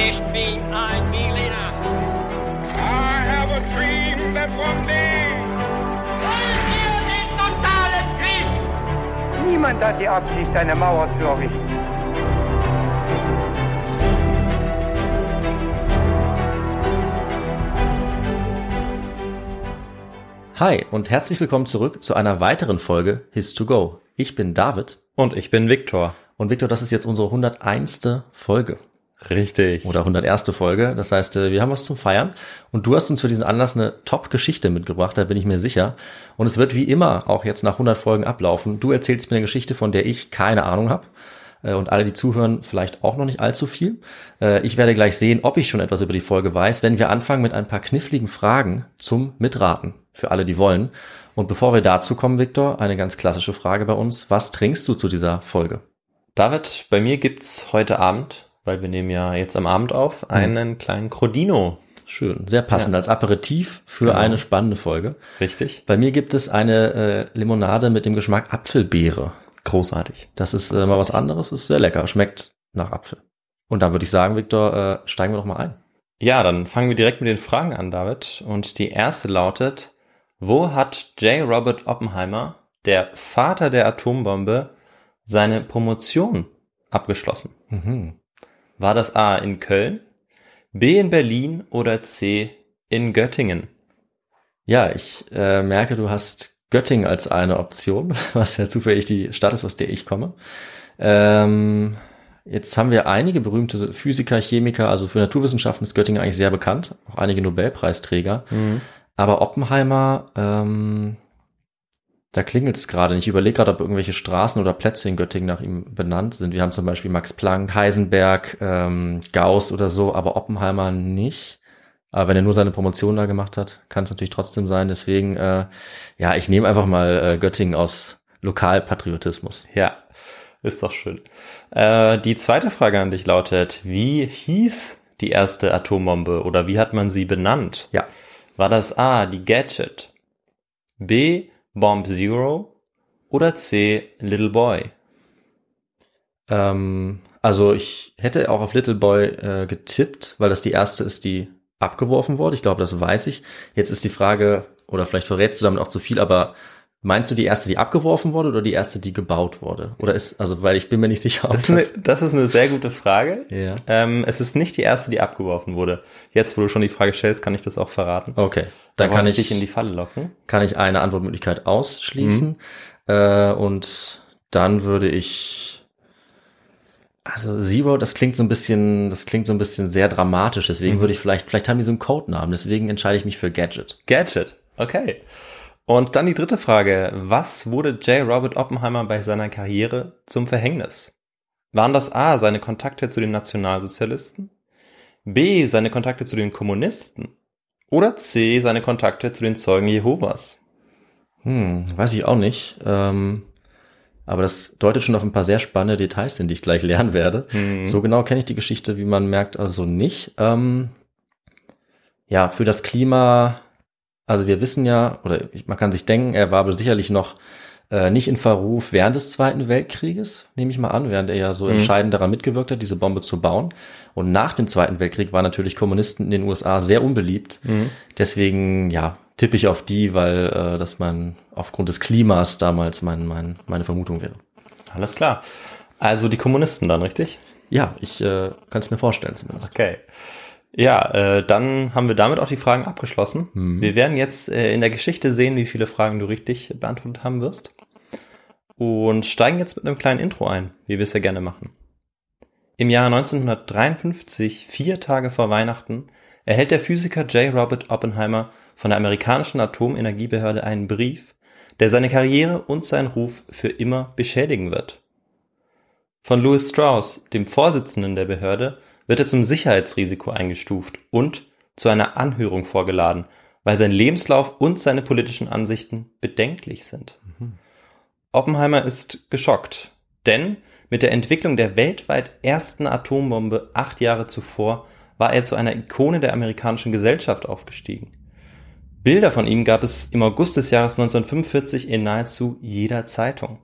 Ich bin ein Berliner. I have a dream that one day. Wollen wir den totalen Krieg? Niemand hat die Absicht, eine Mauer zu errichten. Hi und herzlich willkommen zurück zu einer weiteren Folge His to Go. Ich bin David Und ich bin Viktor. und Victor, das ist jetzt unsere 101. Folge Richtig. oder 101. Folge. Das heißt, äh, wir haben was zum Feiern und du hast uns für diesen Anlass eine Top-Geschichte mitgebracht, da bin ich mir sicher. Und es wird wie immer auch jetzt nach 100 Folgen ablaufen. Du erzählst mir eine Geschichte, von der ich keine Ahnung habe äh, und alle, die zuhören, vielleicht auch noch nicht allzu viel. Äh, Ich werde gleich sehen, ob ich schon etwas über die Folge weiß, wenn wir anfangen mit ein paar kniffligen Fragen zum Mitraten für alle, die wollen. Und bevor wir dazu kommen, Victor, eine ganz klassische Frage bei uns. Was trinkst du zu dieser Folge? David, bei mir gibt's heute Abend, weil wir nehmen ja jetzt am Abend auf, einen kleinen Crodino. Schön, sehr passend Ja. als Aperitif für Genau. eine spannende Folge. Richtig? Bei mir gibt es eine äh, Limonade mit dem Geschmack Apfelbeere. Großartig. Das ist äh, mal was anderes, ist sehr lecker, schmeckt nach Apfel. Und dann würde ich sagen, Victor, äh, steigen wir doch mal ein. Ja, dann fangen wir direkt mit den Fragen an, David. Und die erste lautet, wo hat J. Robert Oppenheimer, der Vater der Atombombe, seine Promotion abgeschlossen? Mhm. War das A in Köln, B in Berlin oder C in Göttingen? Ja, ich äh, merke, du hast Göttingen als eine Option, was ja zufällig die Stadt ist, aus der ich komme. Ähm, jetzt haben wir einige berühmte Physiker, Chemiker, also für Naturwissenschaften ist Göttingen eigentlich sehr bekannt, auch einige Nobelpreisträger. Aber Oppenheimer, ähm, da klingelt es gerade. Ich überlege gerade, ob irgendwelche Straßen oder Plätze in Göttingen nach ihm benannt sind. Wir haben zum Beispiel Max Planck, Heisenberg, ähm, Gauss oder so, aber Oppenheimer nicht. Aber wenn er nur seine Promotion da gemacht hat, kann es natürlich trotzdem sein. Deswegen, äh, ja, ich nehme einfach mal äh, Göttingen aus Lokalpatriotismus. Ja, ist doch schön. Äh, die zweite Frage an dich lautet, wie hieß die erste Atombombe oder wie hat man sie benannt? Ja. War das A, die Gadget, B, Bomb Zero oder C, Little Boy? Ähm, also ich hätte auch auf Little Boy äh, getippt, weil das die erste ist, die abgeworfen wurde. Ich glaube, das weiß ich. Jetzt ist die Frage, oder vielleicht verrätst du damit auch zu viel, aber meinst du die erste, die abgeworfen wurde oder die erste, die gebaut wurde? Oder ist, also, weil ich bin mir nicht sicher, ob Das ist eine, das ist eine sehr gute Frage. Ja. Ähm, es ist nicht die erste, die abgeworfen wurde. Jetzt, wo du schon die Frage stellst, kann ich das auch verraten. Okay, dann Da kann ich, dich in die Falle locken. kann ich eine Antwortmöglichkeit ausschließen. Äh, und dann würde ich, also Zero, das klingt so ein bisschen, das klingt so ein bisschen sehr dramatisch. Deswegen würde ich vielleicht, vielleicht haben die so einen Codenamen. Deswegen entscheide ich mich für Gadget. Gadget. Okay. Und dann die dritte Frage. Was wurde J. Robert Oppenheimer bei seiner Karriere zum Verhängnis? Waren das A, seine Kontakte zu den Nationalsozialisten? B, seine Kontakte zu den Kommunisten? Oder C, seine Kontakte zu den Zeugen Jehovas? Hm, weiß ich auch nicht. Ähm, aber das deutet schon auf ein paar sehr spannende Details hin, die ich gleich lernen werde. So genau kenne ich die Geschichte, wie man merkt, also nicht. Ähm, ja, für das Klima, also wir wissen ja, oder man kann sich denken, er war aber sicherlich noch äh, nicht in Verruf während des Zweiten Weltkrieges, nehme ich mal an, während er ja so entscheidend daran mitgewirkt hat, diese Bombe zu bauen. Und nach dem Zweiten Weltkrieg waren natürlich Kommunisten in den USA sehr unbeliebt. Deswegen, ja, tippe ich auf die, weil äh, das mein, aufgrund des Klimas damals mein, mein, meine Vermutung wäre. Alles klar. Also die Kommunisten dann, richtig? Ja, ich äh, kann es mir vorstellen zumindest. Okay. Ja, äh, dann haben wir damit auch die Fragen abgeschlossen. Wir werden jetzt äh, in der Geschichte sehen, wie viele Fragen du richtig beantwortet haben wirst. Und steigen jetzt mit einem kleinen Intro ein, wie wir es ja gerne machen. Im Jahr 1953, vier Tage vor Weihnachten, erhält der Physiker J. Robert Oppenheimer von der amerikanischen Atomenergiebehörde einen Brief, der seine Karriere und seinen Ruf für immer beschädigen wird. Von Louis Strauss, dem Vorsitzenden der Behörde, wird er zum Sicherheitsrisiko eingestuft und zu einer Anhörung vorgeladen, weil sein Lebenslauf und seine politischen Ansichten bedenklich sind. Oppenheimer ist geschockt, denn mit der Entwicklung der weltweit ersten Atombombe acht Jahre zuvor war er zu einer Ikone der amerikanischen Gesellschaft aufgestiegen. Bilder von ihm gab es im August des Jahres 1945 in nahezu jeder Zeitung.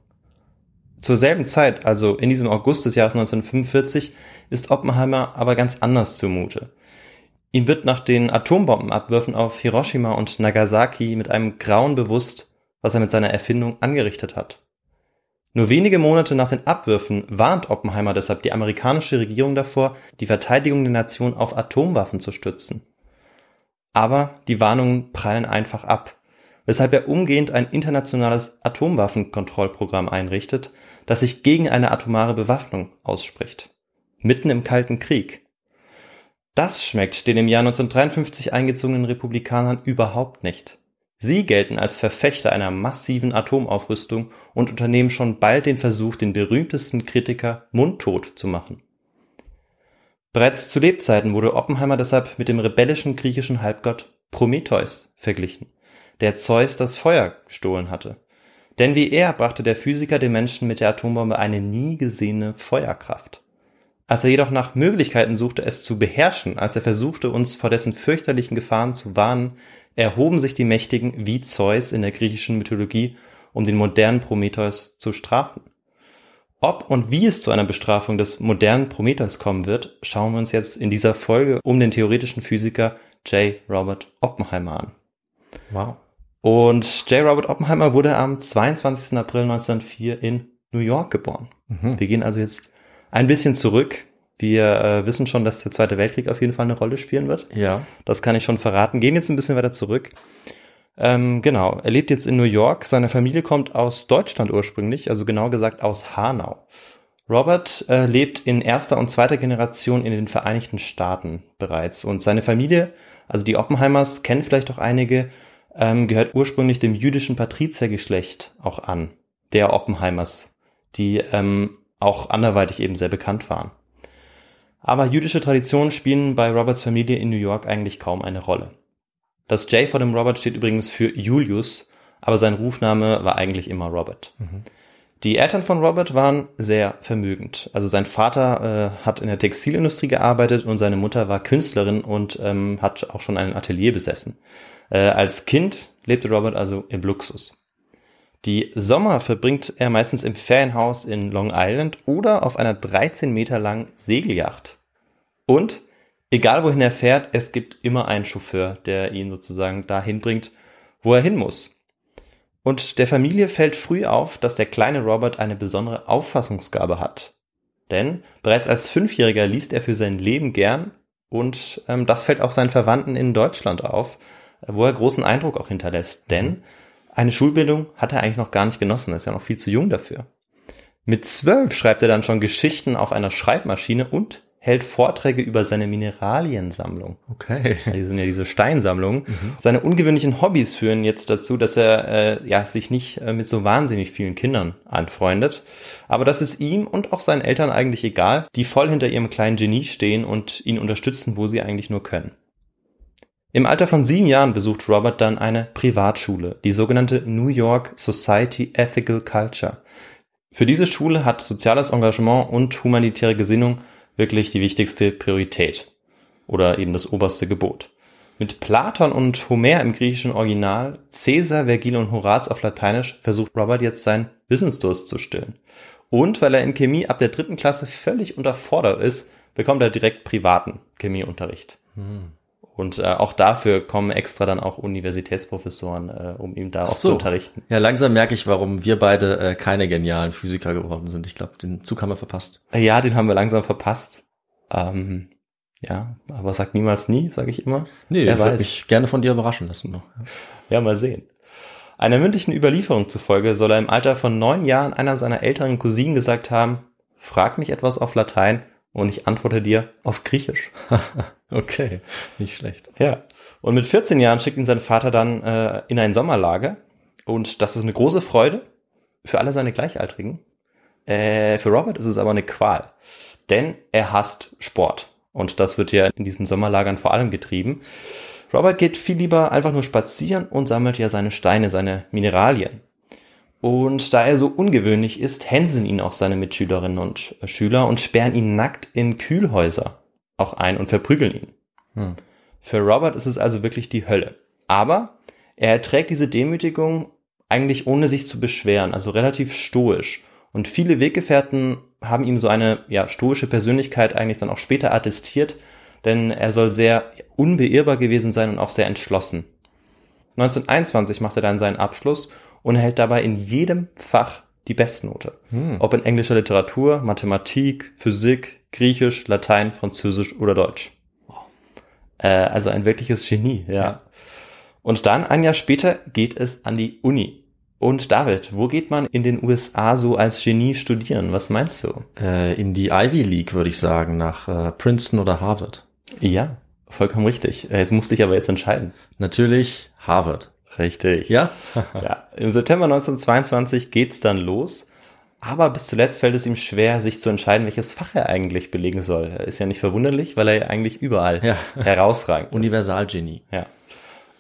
Zur selben Zeit, also in diesem August des Jahres 1945, ist Oppenheimer aber ganz anders zumute. Ihm wird nach den Atombombenabwürfen auf Hiroshima und Nagasaki mit einem Grauen bewusst, was er mit seiner Erfindung angerichtet hat. Nur wenige Monate nach den Abwürfen warnt Oppenheimer deshalb die amerikanische Regierung davor, die Verteidigung der Nation auf Atomwaffen zu stützen. Aber die Warnungen prallen einfach ab, weshalb er umgehend ein internationales Atomwaffenkontrollprogramm einrichtet, das sich gegen eine atomare Bewaffnung ausspricht. Mitten im Kalten Krieg. Das schmeckt den im Jahr 1953 eingezogenen Republikanern überhaupt nicht. Sie gelten als Verfechter einer massiven Atomaufrüstung und unternehmen schon bald den Versuch, den berühmtesten Kritiker mundtot zu machen. Bereits zu Lebzeiten wurde Oppenheimer deshalb mit dem rebellischen griechischen Halbgott Prometheus verglichen, der Zeus das Feuer gestohlen hatte. Denn wie er brachte der Physiker den Menschen mit der Atombombe eine nie gesehene Feuerkraft. Als er jedoch nach Möglichkeiten suchte, es zu beherrschen, als er versuchte, uns vor dessen fürchterlichen Gefahren zu warnen, erhoben sich die Mächtigen wie Zeus in der griechischen Mythologie, um den modernen Prometheus zu strafen. Ob und wie es zu einer Bestrafung des modernen Prometheus kommen wird, schauen wir uns jetzt in dieser Folge um den theoretischen Physiker J. Robert Oppenheimer an. Wow. Und J. Robert Oppenheimer wurde am 22. April 1904 in New York geboren. Mhm. Wir gehen also jetzt ein bisschen zurück wir äh, wissen schon, dass der Zweite Weltkrieg auf jeden Fall eine Rolle spielen wird. Ja. Das kann ich schon verraten. Gehen jetzt ein bisschen weiter zurück. Ähm, genau, er lebt jetzt in New York. Seine Familie kommt aus Deutschland ursprünglich, also genau gesagt aus Hanau. Robert äh, lebt in erster und zweiter Generation in den Vereinigten Staaten bereits. Und seine Familie, also die Oppenheimers, kennen vielleicht auch einige, ähm, gehört ursprünglich dem jüdischen Patriziergeschlecht auch an, der Oppenheimers, die ähm, auch anderweitig eben sehr bekannt waren. Aber jüdische Traditionen spielen bei Roberts Familie in New York eigentlich kaum eine Rolle. Das J vor dem Robert steht übrigens für Julius, aber sein Rufname war eigentlich immer Robert. Mhm. Die Eltern von Robert waren sehr vermögend. Also sein Vater äh, hat in der Textilindustrie gearbeitet und seine Mutter war Künstlerin und ähm, hat auch schon ein Atelier besessen. Äh, als Kind lebte Robert also im Luxus. Die Sommer verbringt er meistens im Ferienhaus in Long Island oder auf einer 13 Meter langen Segelyacht. Und egal wohin er fährt, es gibt immer einen Chauffeur, der ihn sozusagen dahin bringt, wo er hin muss. Und der Familie fällt früh auf, dass der kleine Robert eine besondere Auffassungsgabe hat. Denn bereits als Fünfjähriger liest er für sein Leben gern und ähm, das fällt auch seinen Verwandten in Deutschland auf, wo er großen Eindruck auch hinterlässt. Denn eine Schulbildung hat er eigentlich noch gar nicht genossen, er ist ja noch viel zu jung dafür. Mit zwölf schreibt er dann schon Geschichten auf einer Schreibmaschine und hält Vorträge über seine Mineraliensammlung. Okay. Die sind ja diese Steinsammlungen. Mhm. Seine ungewöhnlichen Hobbys führen jetzt dazu, dass er äh, ja sich nicht äh, mit so wahnsinnig vielen Kindern anfreundet. Aber das ist ihm und auch seinen Eltern eigentlich egal, die voll hinter ihrem kleinen Genie stehen und ihn unterstützen, wo sie eigentlich nur können. Im Alter von sieben Jahren besucht Robert dann eine Privatschule, die sogenannte New York Society Ethical Culture. Für diese Schule hat soziales Engagement und humanitäre Gesinnung wirklich die wichtigste Priorität oder eben das oberste Gebot. Mit Platon und Homer im griechischen Original, Caesar, Vergil und Horaz auf Lateinisch versucht Robert jetzt seinen Wissensdurst zu stillen. Und weil er in Chemie ab der dritten Klasse völlig unterfordert ist, bekommt er direkt privaten Chemieunterricht. Hm. Und äh, auch dafür kommen extra dann auch Universitätsprofessoren, äh, um ihm da auch so. zu unterrichten. Ja, langsam merke ich, warum wir beide äh, keine genialen Physiker geworden sind. Ich glaube, den Zug haben wir verpasst. Ja, den haben wir langsam verpasst. Ähm, ja, aber sag niemals nie, sage ich immer. Nee, Wer ich würde mich gerne von dir überraschen lassen noch. Ja. ja, mal sehen. Einer mündlichen Überlieferung zufolge soll er im Alter von neun Jahren einer seiner älteren Cousinen gesagt haben, frag mich etwas auf Latein und ich antworte dir auf Griechisch. okay, nicht schlecht. Ja. Und mit 14 Jahren schickt ihn sein Vater dann äh, in ein Sommerlager. Und das ist eine große Freude für alle seine Gleichaltrigen. Äh, für Robert ist es aber eine Qual. Denn er hasst Sport. Und das wird ja in diesen Sommerlagern vor allem getrieben. Robert geht viel lieber einfach nur spazieren und sammelt ja seine Steine, seine Mineralien. Und da er so ungewöhnlich ist, hänseln ihn auch seine Mitschülerinnen und Schüler und sperren ihn nackt in Kühlhäuser auch ein und verprügeln ihn. Hm. Für Robert ist es also wirklich die Hölle. Aber er erträgt diese Demütigung eigentlich ohne sich zu beschweren, also relativ stoisch. Und viele Weggefährten haben ihm so eine ja, stoische Persönlichkeit eigentlich dann auch später attestiert, denn er soll sehr unbeirrbar gewesen sein und auch sehr entschlossen. 1921 macht er dann seinen Abschluss und erhält dabei in jedem Fach die Bestnote. Hm. Ob in englischer Literatur, Mathematik, Physik, Griechisch, Latein, Französisch oder Deutsch. Äh, also ein wirkliches Genie, ja. ja. Und dann, ein Jahr später, geht es an die Uni. Und David, wo geht man in den USA so als Genie studieren? Was meinst du? Äh, in die Ivy League, würde ich sagen, nach äh, Princeton oder Harvard. Ja, vollkommen richtig. Äh, jetzt musste ich aber jetzt entscheiden. Natürlich Harvard. Richtig. Ja? ja. Im September 1922 geht's dann los. Aber bis zuletzt fällt es ihm schwer, sich zu entscheiden, welches Fach er eigentlich belegen soll. Ist ja nicht verwunderlich, weil er ja eigentlich überall ja. herausragend ist. Universalgenie. Ja.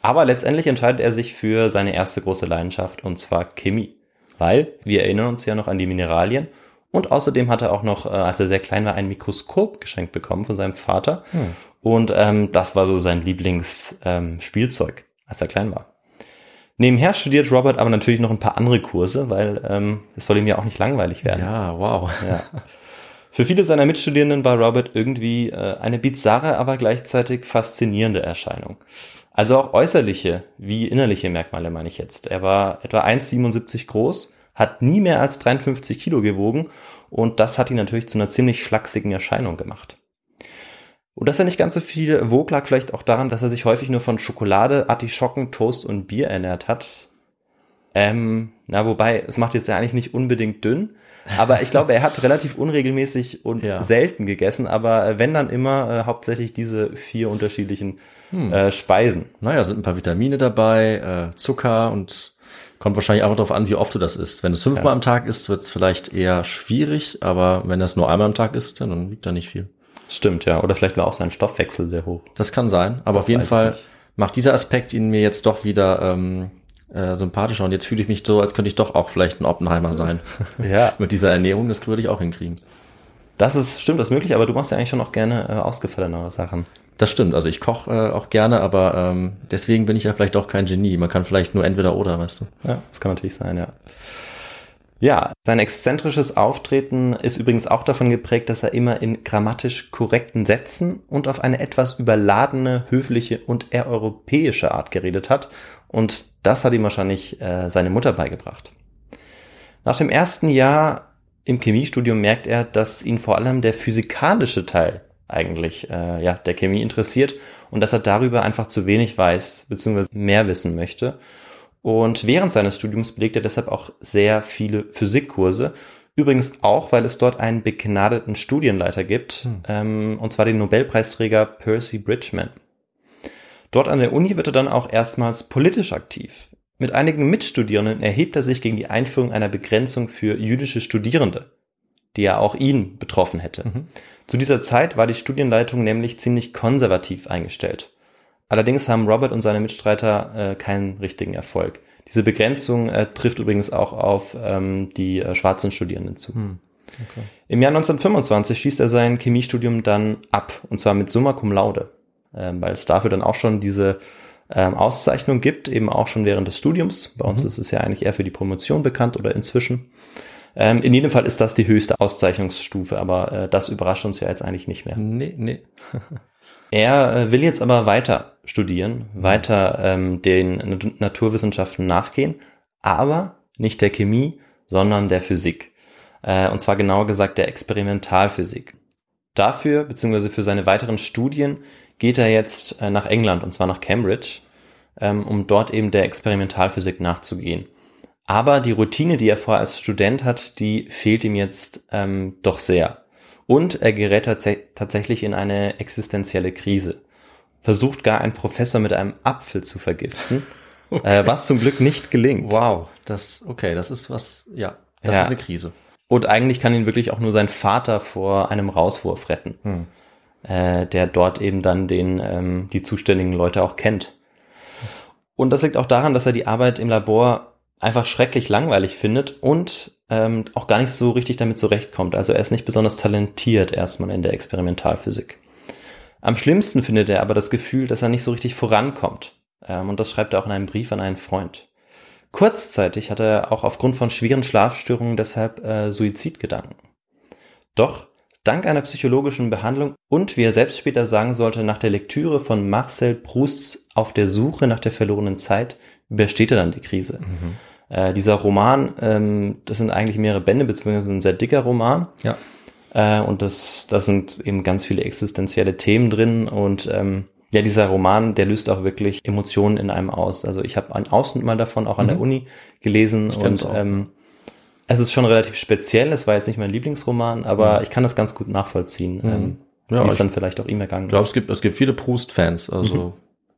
Aber letztendlich entscheidet er sich für seine erste große Leidenschaft, und zwar Chemie. Weil, wir erinnern uns ja noch an die Mineralien. Und außerdem hat er auch noch, äh, als er sehr klein war, ein Mikroskop geschenkt bekommen von seinem Vater. Hm. Und ähm, das war so sein Lieblingsspielzeug, ähm, als er klein war. Nebenher studiert Robert aber natürlich noch ein paar andere Kurse, weil ähm, es soll ihm ja auch nicht langweilig werden. Ja, wow. Ja. Für viele seiner Mitstudierenden war Robert irgendwie äh, eine bizarre, aber gleichzeitig faszinierende Erscheinung. Also auch äußerliche wie innerliche Merkmale meine ich jetzt. Er war etwa 1,77 groß, hat nie mehr als 53 Kilo gewogen und das hat ihn natürlich zu einer ziemlich schlachsigen Erscheinung gemacht. Und dass er nicht ganz so viel wog, lag vielleicht auch daran, dass er sich häufig nur von Schokolade, Artischocken, Toast und Bier ernährt hat. Ähm, na, wobei, es macht jetzt ja eigentlich nicht unbedingt dünn. Aber ich glaube, er hat relativ unregelmäßig und ja. selten gegessen, aber wenn dann immer äh, hauptsächlich diese vier unterschiedlichen hm. äh, Speisen. Naja, sind ein paar Vitamine dabei, äh, Zucker und kommt wahrscheinlich auch darauf an, wie oft du das isst. Wenn es fünfmal ja. am Tag isst, wird es vielleicht eher schwierig, aber wenn das nur einmal am Tag isst, dann wiegt da nicht viel. Stimmt, ja. Oder vielleicht war auch sein Stoffwechsel sehr hoch. Das kann sein. Aber das auf jeden Fall macht dieser Aspekt ihn mir jetzt doch wieder ähm, äh, sympathischer. Und jetzt fühle ich mich so, als könnte ich doch auch vielleicht ein Oppenheimer sein. ja. Mit dieser Ernährung, das würde ich auch hinkriegen. Das ist, stimmt, das ist möglich, aber du machst ja eigentlich schon auch gerne äh, ausgefallenere Sachen. Das stimmt, also ich koche äh, auch gerne, aber ähm, deswegen bin ich ja vielleicht auch kein Genie. Man kann vielleicht nur entweder oder, weißt du. Ja, das kann natürlich sein, ja. Ja, sein exzentrisches Auftreten ist übrigens auch davon geprägt, dass er immer in grammatisch korrekten Sätzen und auf eine etwas überladene, höfliche und eher europäische Art geredet hat. Und das hat ihm wahrscheinlich äh, seine Mutter beigebracht. Nach dem ersten Jahr im Chemiestudium merkt er, dass ihn vor allem der physikalische Teil eigentlich äh, ja, der Chemie interessiert und dass er darüber einfach zu wenig weiß bzw. mehr wissen möchte. Und während seines Studiums belegt er deshalb auch sehr viele Physikkurse. Übrigens auch, weil es dort einen begnadeten Studienleiter gibt, hm. ähm, und zwar den Nobelpreisträger Percy Bridgman. Dort an der Uni wird er dann auch erstmals politisch aktiv. Mit einigen Mitstudierenden erhebt er sich gegen die Einführung einer Begrenzung für jüdische Studierende, die ja auch ihn betroffen hätte. Mhm. Zu dieser Zeit war die Studienleitung nämlich ziemlich konservativ eingestellt. Allerdings haben Robert und seine Mitstreiter äh, keinen richtigen Erfolg. Diese Begrenzung äh, trifft übrigens auch auf ähm, die äh, schwarzen Studierenden zu. Hm. Okay. Im Jahr 1925 schließt er sein Chemiestudium dann ab, und zwar mit Summa Cum Laude, ähm, weil es dafür dann auch schon diese ähm, Auszeichnung gibt, eben auch schon während des Studiums. Bei uns mhm. ist es ja eigentlich eher für die Promotion bekannt oder inzwischen. Ähm, in jedem Fall ist das die höchste Auszeichnungsstufe, aber äh, das überrascht uns ja jetzt eigentlich nicht mehr. Nee, nee. Er äh, will jetzt aber weiter studieren, weiter ähm, den Naturwissenschaften nachgehen, aber nicht der Chemie, sondern der Physik. Äh, und zwar genauer gesagt der Experimentalphysik. Dafür, beziehungsweise für seine weiteren Studien, geht er jetzt äh, nach England, und zwar nach Cambridge, ähm, um dort eben der Experimentalphysik nachzugehen. Aber die Routine, die er vorher als Student hat, die fehlt ihm jetzt ähm, doch sehr. Und er gerät tats tatsächlich in eine existenzielle Krise. Versucht gar ein Professor mit einem Apfel zu vergiften, okay. äh, was zum Glück nicht gelingt. Wow, das, okay, das ist was, ja, das ja. ist eine Krise. Und eigentlich kann ihn wirklich auch nur sein Vater vor einem Rauswurf retten, hm. äh, der dort eben dann den, ähm, die zuständigen Leute auch kennt. Und das liegt auch daran, dass er die Arbeit im Labor einfach schrecklich langweilig findet und ähm, auch gar nicht so richtig damit zurechtkommt. Also er ist nicht besonders talentiert erstmal in der Experimentalphysik. Am schlimmsten findet er aber das Gefühl, dass er nicht so richtig vorankommt. Ähm, und das schreibt er auch in einem Brief an einen Freund. Kurzzeitig hatte er auch aufgrund von schweren Schlafstörungen deshalb äh, Suizidgedanken. Doch dank einer psychologischen Behandlung und, wie er selbst später sagen sollte, nach der Lektüre von Marcel Prousts Auf der Suche nach der verlorenen Zeit, übersteht er dann die Krise. Mhm. Äh, dieser Roman, ähm, das sind eigentlich mehrere Bände, beziehungsweise ein sehr dicker Roman. Ja. Äh, und das, das sind eben ganz viele existenzielle Themen drin und ähm, ja, dieser Roman, der löst auch wirklich Emotionen in einem aus. Also ich habe einen Ausschnitt mal davon auch an mhm. der Uni gelesen und ähm, es ist schon relativ speziell. Es war jetzt nicht mein Lieblingsroman, aber mhm. ich kann das ganz gut nachvollziehen, mhm. ähm, ja, wie es dann vielleicht auch ihm ergangen ist. Ich glaube, es gibt, es gibt viele Proust-Fans, also mhm.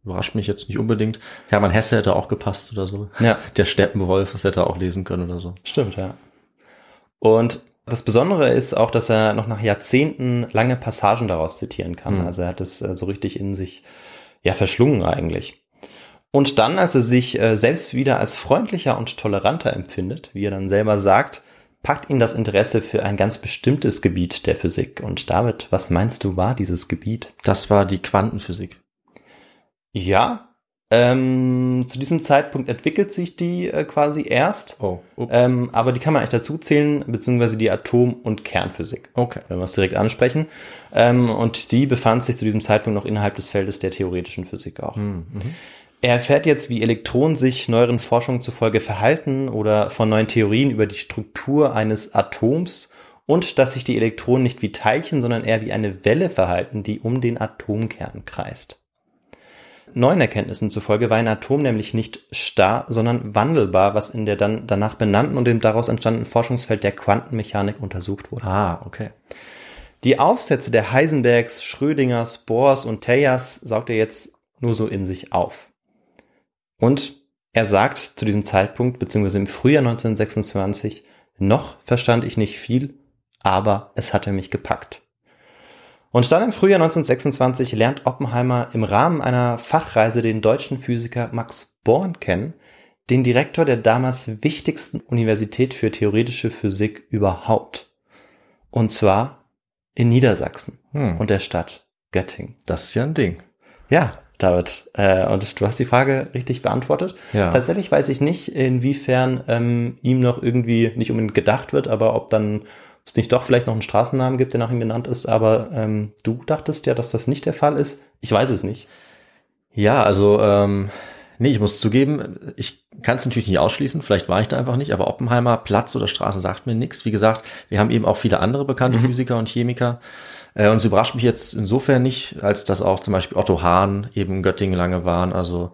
Überrascht mich jetzt nicht unbedingt. Hermann Hesse hätte auch gepasst oder so. Ja. Der Steppenwolf, das hätte er auch lesen können oder so. Stimmt, ja. Und das Besondere ist auch, dass er noch nach Jahrzehnten lange Passagen daraus zitieren kann. Mhm. Also er hat es äh, so richtig in sich ja verschlungen eigentlich. Und dann, als er sich äh, selbst wieder als freundlicher und toleranter empfindet, wie er dann selber sagt, packt ihn das Interesse für ein ganz bestimmtes Gebiet der Physik. Und David, was meinst du war dieses Gebiet? Das war die Quantenphysik. Ja, ähm, zu diesem Zeitpunkt entwickelt sich die äh, quasi erst. Oh, ups. Ähm, aber die kann man eigentlich dazu zählen, beziehungsweise die Atom- und Kernphysik. Okay. Wenn wir es direkt ansprechen. Ähm, und die befand sich zu diesem Zeitpunkt noch innerhalb des Feldes der theoretischen Physik auch. Mhm. Er erfährt jetzt, wie Elektronen sich neueren Forschungen zufolge verhalten oder von neuen Theorien über die Struktur eines Atoms und dass sich die Elektronen nicht wie Teilchen, sondern eher wie eine Welle verhalten, die um den Atomkern kreist. Neuen Erkenntnissen zufolge war ein Atom nämlich nicht starr, sondern wandelbar, was in der dann danach benannten und dem daraus entstandenen Forschungsfeld der Quantenmechanik untersucht wurde. Ah, okay. Die Aufsätze der Heisenbergs, Schrödingers, Bohrs und Teyers saugt er jetzt nur so in sich auf. Und er sagt zu diesem Zeitpunkt, beziehungsweise im Frühjahr 1926, noch verstand ich nicht viel, aber es hatte mich gepackt. Und dann im Frühjahr 1926 lernt Oppenheimer im Rahmen einer Fachreise den deutschen Physiker Max Born kennen, den Direktor der damals wichtigsten Universität für theoretische Physik überhaupt. Und zwar in Niedersachsen hm. und der Stadt Göttingen. Das ist ja ein Ding. Ja, David. Äh, und du hast die Frage richtig beantwortet. Ja. Tatsächlich weiß ich nicht, inwiefern ähm, ihm noch irgendwie nicht unbedingt gedacht wird, aber ob dann es nicht doch vielleicht noch einen Straßennamen gibt, der nach ihm benannt ist, aber ähm, du dachtest ja, dass das nicht der Fall ist. Ich weiß es nicht. Ja, also ähm, nee, ich muss zugeben, ich kann es natürlich nicht ausschließen, vielleicht war ich da einfach nicht, aber Oppenheimer, Platz oder Straße sagt mir nichts. Wie gesagt, wir haben eben auch viele andere bekannte mhm. Physiker und Chemiker. Äh, und es überrascht mich jetzt insofern nicht, als dass auch zum Beispiel Otto Hahn eben Göttingen lange waren. Also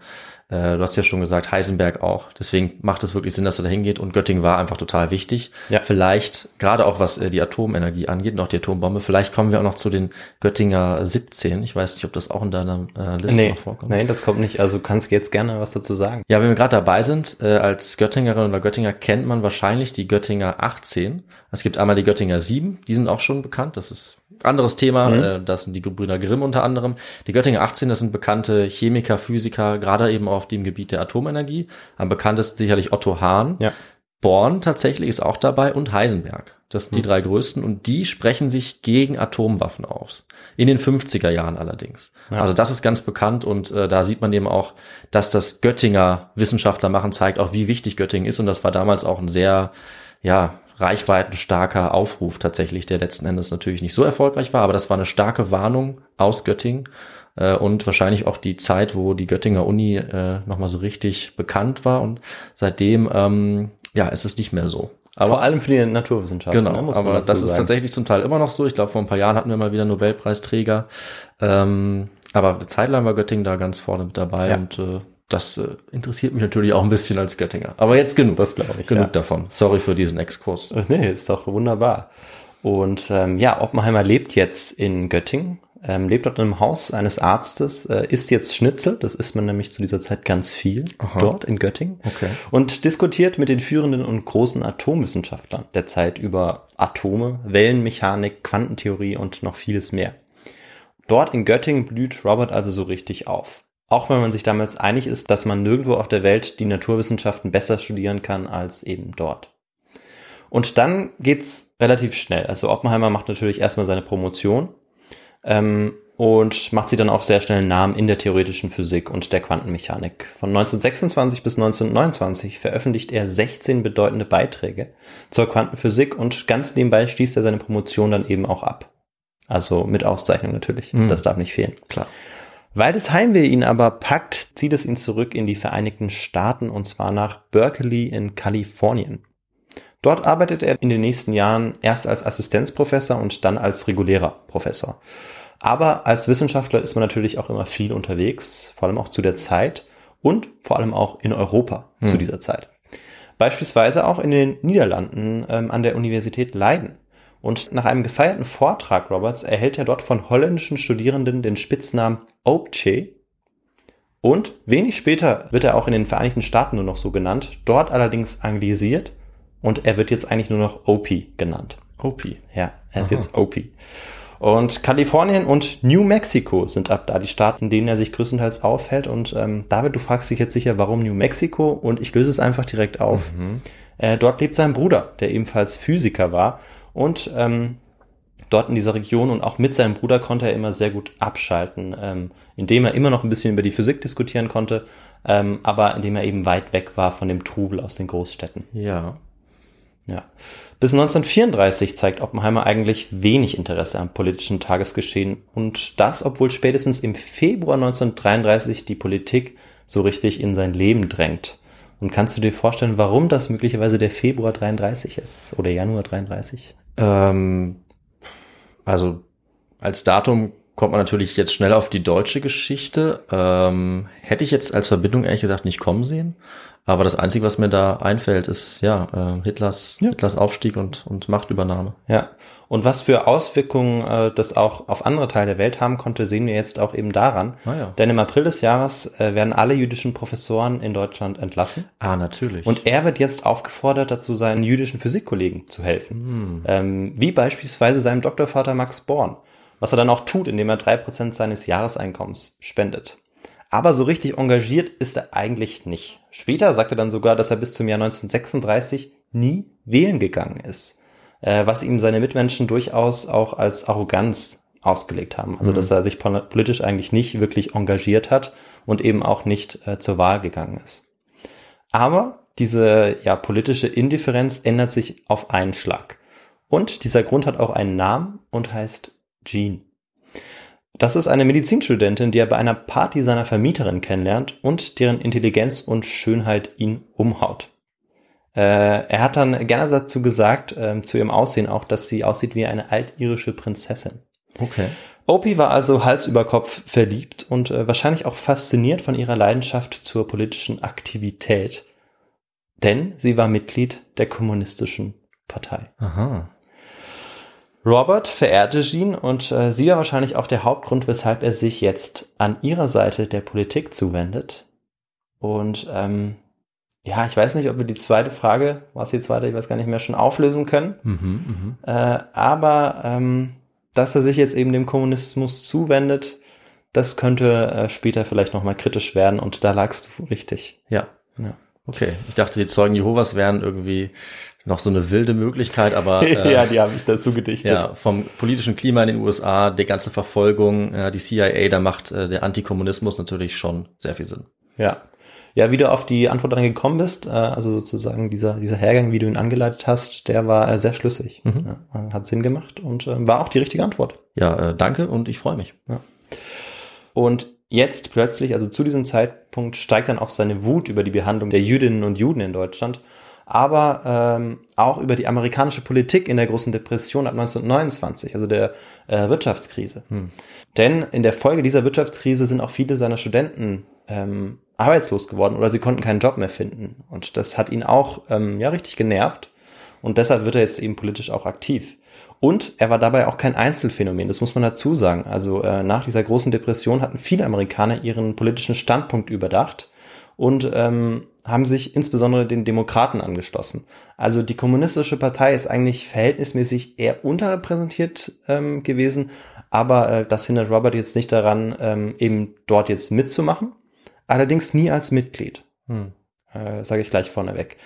äh, du hast ja schon gesagt, Heisenberg auch. Deswegen macht es wirklich Sinn, dass er da hingeht. Und Göttingen war einfach total wichtig. Ja. Vielleicht, gerade auch was äh, die Atomenergie angeht, noch die Atombombe, vielleicht kommen wir auch noch zu den Göttinger 17. Ich weiß nicht, ob das auch in deiner äh, Liste nee, noch vorkommt. Nein, das kommt nicht. Also kannst jetzt gerne was dazu sagen. Ja, wenn wir gerade dabei sind, äh, als Göttingerin oder Göttinger kennt man wahrscheinlich die Göttinger 18. Es gibt einmal die Göttinger 7, die sind auch schon bekannt. Das ist anderes Thema, mhm. äh, das sind die Gebrüder Grimm unter anderem. Die Göttinger 18, das sind bekannte Chemiker, Physiker, gerade eben auf dem Gebiet der Atomenergie. Am bekanntesten sicherlich Otto Hahn. Ja. Born tatsächlich ist auch dabei und Heisenberg. Das sind die mhm. drei größten und die sprechen sich gegen Atomwaffen aus. In den 50er Jahren allerdings. Ja. Also das ist ganz bekannt und äh, da sieht man eben auch, dass das Göttinger Wissenschaftler machen zeigt auch, wie wichtig Göttingen ist und das war damals auch ein sehr, ja, reichweitenstarker Aufruf tatsächlich, der letzten Endes natürlich nicht so erfolgreich war, aber das war eine starke Warnung aus Göttingen äh, und wahrscheinlich auch die Zeit, wo die Göttinger Uni äh, nochmal so richtig bekannt war und seitdem, ähm, ja, ist es nicht mehr so. Aber, Vor allem für die Naturwissenschaften. Genau, ne, aber das sagen. ist tatsächlich zum Teil immer noch so. Ich glaube, vor ein paar Jahren hatten wir mal wieder Nobelpreisträger. Ähm, aber eine Zeit lang war Göttingen da ganz vorne mit dabei ja. und äh, das äh, interessiert mich natürlich auch ein bisschen als Göttinger. Aber jetzt genug. Das glaube ich. Genug ja. davon. Sorry für diesen Exkurs. Nee, ist doch wunderbar. Und ähm, ja, Oppenheimer lebt jetzt in Göttingen, ähm, lebt dort in einem Haus eines Arztes, äh, isst jetzt Schnitzel, das isst man nämlich zu dieser Zeit ganz viel Aha. dort in Göttingen okay. und diskutiert mit den führenden und großen Atomwissenschaftlern der Zeit über Atome, Wellenmechanik, Quantentheorie und noch vieles mehr. Dort in Göttingen blüht Robert also so richtig auf. Auch wenn man sich damals einig ist, dass man nirgendwo auf der Welt die Naturwissenschaften besser studieren kann als eben dort. Und dann geht's relativ schnell. Also Oppenheimer macht natürlich erstmal seine Promotion. Ähm, und macht sie dann auch sehr schnell einen Namen in der theoretischen Physik und der Quantenmechanik. Von 1926 bis 1929 veröffentlicht er 16 bedeutende Beiträge zur Quantenphysik und ganz nebenbei schließt er seine Promotion dann eben auch ab. Also mit Auszeichnung natürlich. Mhm. Das darf nicht fehlen. Klar. Weil das Heimweh ihn aber packt, zieht es ihn zurück in die Vereinigten Staaten und zwar nach Berkeley in Kalifornien. Dort arbeitet er in den nächsten Jahren erst als Assistenzprofessor und dann als regulärer Professor. Aber als Wissenschaftler ist man natürlich auch immer viel unterwegs, vor allem auch zu der Zeit und vor allem auch in Europa Hm. zu dieser Zeit. Beispielsweise auch in den Niederlanden ähm, an der Universität Leiden. Und nach einem gefeierten Vortrag Roberts erhält er dort von holländischen Studierenden den Spitznamen Oapche. Und wenig später wird er auch in den Vereinigten Staaten nur noch so genannt, dort allerdings anglisiert und er wird jetzt eigentlich nur noch OP genannt. OP. Ja, er ist Aha. jetzt OP. Und Kalifornien und New Mexico sind ab da die Staaten, in denen er sich größtenteils aufhält. Und ähm, David, du fragst dich jetzt sicher, warum New Mexico? Und ich löse es einfach direkt auf. Äh, dort lebt sein Bruder, der ebenfalls Physiker war. Und ähm, dort in dieser Region und auch mit seinem Bruder konnte er immer sehr gut abschalten, ähm, indem er immer noch ein bisschen über die Physik diskutieren konnte, ähm, aber indem er eben weit weg war von dem Trubel aus den Großstädten. Ja. Ja. Bis 1934 zeigt Oppenheimer eigentlich wenig Interesse am politischen Tagesgeschehen und das, obwohl spätestens im Februar 1933 die Politik so richtig in sein Leben drängt. Und kannst du dir vorstellen, warum das möglicherweise der Februar 33 ist oder Januar 33? Ähm, also als Datum kommt man natürlich jetzt schnell auf die deutsche Geschichte. Ähm, hätte ich jetzt als Verbindung ehrlich gesagt nicht kommen sehen. Aber das Einzige, was mir da einfällt, ist ja äh, Hitlers, Ja. Hitlers Aufstieg und, und Machtübernahme. Ja. Und was für Auswirkungen äh, das auch auf andere Teile der Welt haben konnte, sehen wir jetzt auch eben daran. Ah ja. Denn im April des Jahres äh, werden alle jüdischen Professoren in Deutschland entlassen. Ah, natürlich. Und er wird jetzt aufgefordert, dazu seinen jüdischen Physikkollegen zu helfen. Ähm, wie beispielsweise seinem Doktorvater Max Born. Was er dann auch tut, indem er drei Prozent seines Jahreseinkommens spendet. Aber so richtig engagiert ist er eigentlich nicht. Später sagt er dann sogar, dass er bis zum Jahr 1936 nie wählen gegangen ist. Äh, was ihm seine Mitmenschen durchaus auch als Arroganz ausgelegt haben. Also, dass er sich pol- politisch eigentlich nicht wirklich engagiert hat und eben auch nicht äh, zur Wahl gegangen ist. Aber diese ja, politische Indifferenz ändert sich auf einen Schlag. Und dieser Grund hat auch einen Namen und heißt Jean. Das ist eine Medizinstudentin, die er bei einer Party seiner Vermieterin kennenlernt und deren Intelligenz und Schönheit ihn umhaut. Äh, er hat dann gerne dazu gesagt, ähm, zu ihrem Aussehen auch, dass sie aussieht wie eine altirische Prinzessin. okay. Opie war also Hals über Kopf verliebt und äh, wahrscheinlich auch fasziniert von ihrer Leidenschaft zur politischen Aktivität. Denn sie war Mitglied der kommunistischen Partei. Aha. Robert verehrte Jean und äh, sie war wahrscheinlich auch der Hauptgrund, weshalb er sich jetzt an ihrer Seite der Politik zuwendet. Und ähm, ja, ich weiß nicht, ob wir die zweite Frage, was die zweite, ich weiß gar nicht mehr, schon auflösen können. Mhm, mhm. Äh, aber ähm, dass er sich jetzt eben dem Kommunismus zuwendet, das könnte äh, später vielleicht nochmal kritisch werden und da lagst du richtig. Ja. Ja. Okay. Ich dachte, die Zeugen Jehovas wären irgendwie noch so eine wilde Möglichkeit, aber äh, ja, die habe ich dazu gedichtet. Ja, vom politischen Klima in den USA, die ganze Verfolgung, äh, die CIA, da macht äh, der Antikommunismus natürlich schon sehr viel Sinn. Ja. Ja, wie du auf die Antwort dann gekommen bist, äh, also sozusagen dieser, dieser Hergang, wie du ihn angeleitet hast, der war äh, sehr schlüssig. Mhm. Ja, hat Sinn gemacht und äh, war auch die richtige Antwort. Ja, äh, danke und ich freue mich. Und jetzt plötzlich, also zu diesem Zeitpunkt, steigt dann auch seine Wut über die Behandlung der Jüdinnen und Juden in Deutschland, aber ähm, auch über die amerikanische Politik in der großen Depression ab 1929, also der äh, Wirtschaftskrise. Denn in der Folge dieser Wirtschaftskrise sind auch viele seiner Studenten ähm, arbeitslos geworden oder sie konnten keinen Job mehr finden. Und das hat ihn auch ähm, ja richtig genervt. Und deshalb wird er jetzt eben politisch auch aktiv. Und er war dabei auch kein Einzelfenomen, das muss man dazu sagen. Also äh, nach dieser großen Depression hatten viele Amerikaner ihren politischen Standpunkt überdacht und ähm, haben sich insbesondere den Demokraten angeschlossen. Also die kommunistische Partei ist eigentlich verhältnismäßig eher unterrepräsentiert ähm, gewesen, aber äh, das hindert Robert jetzt nicht daran, ähm, eben dort jetzt mitzumachen. Allerdings nie als Mitglied. Hm. Äh, Sage ich gleich vorneweg.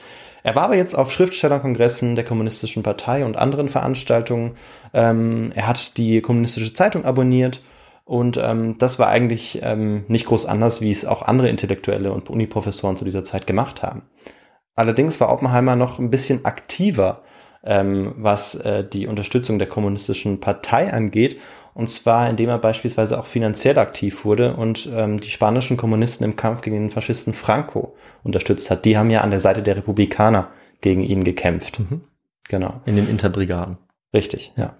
Er war aber jetzt auf Schriftstellerkongressen der Kommunistischen Partei und anderen Veranstaltungen. Ähm, er hat die Kommunistische Zeitung abonniert Und ähm, das war eigentlich ähm, nicht groß anders, wie es auch andere Intellektuelle und Uniprofessoren zu dieser Zeit gemacht haben. Allerdings war Oppenheimer noch ein bisschen aktiver, ähm, was äh, die Unterstützung der kommunistischen Partei angeht. Und zwar, indem er beispielsweise auch finanziell aktiv wurde und ähm, die spanischen Kommunisten im Kampf gegen den Faschisten Franco unterstützt hat. Die haben ja an der Seite der Republikaner gegen ihn gekämpft. Mhm. Genau. In den Interbrigaden. Richtig, ja.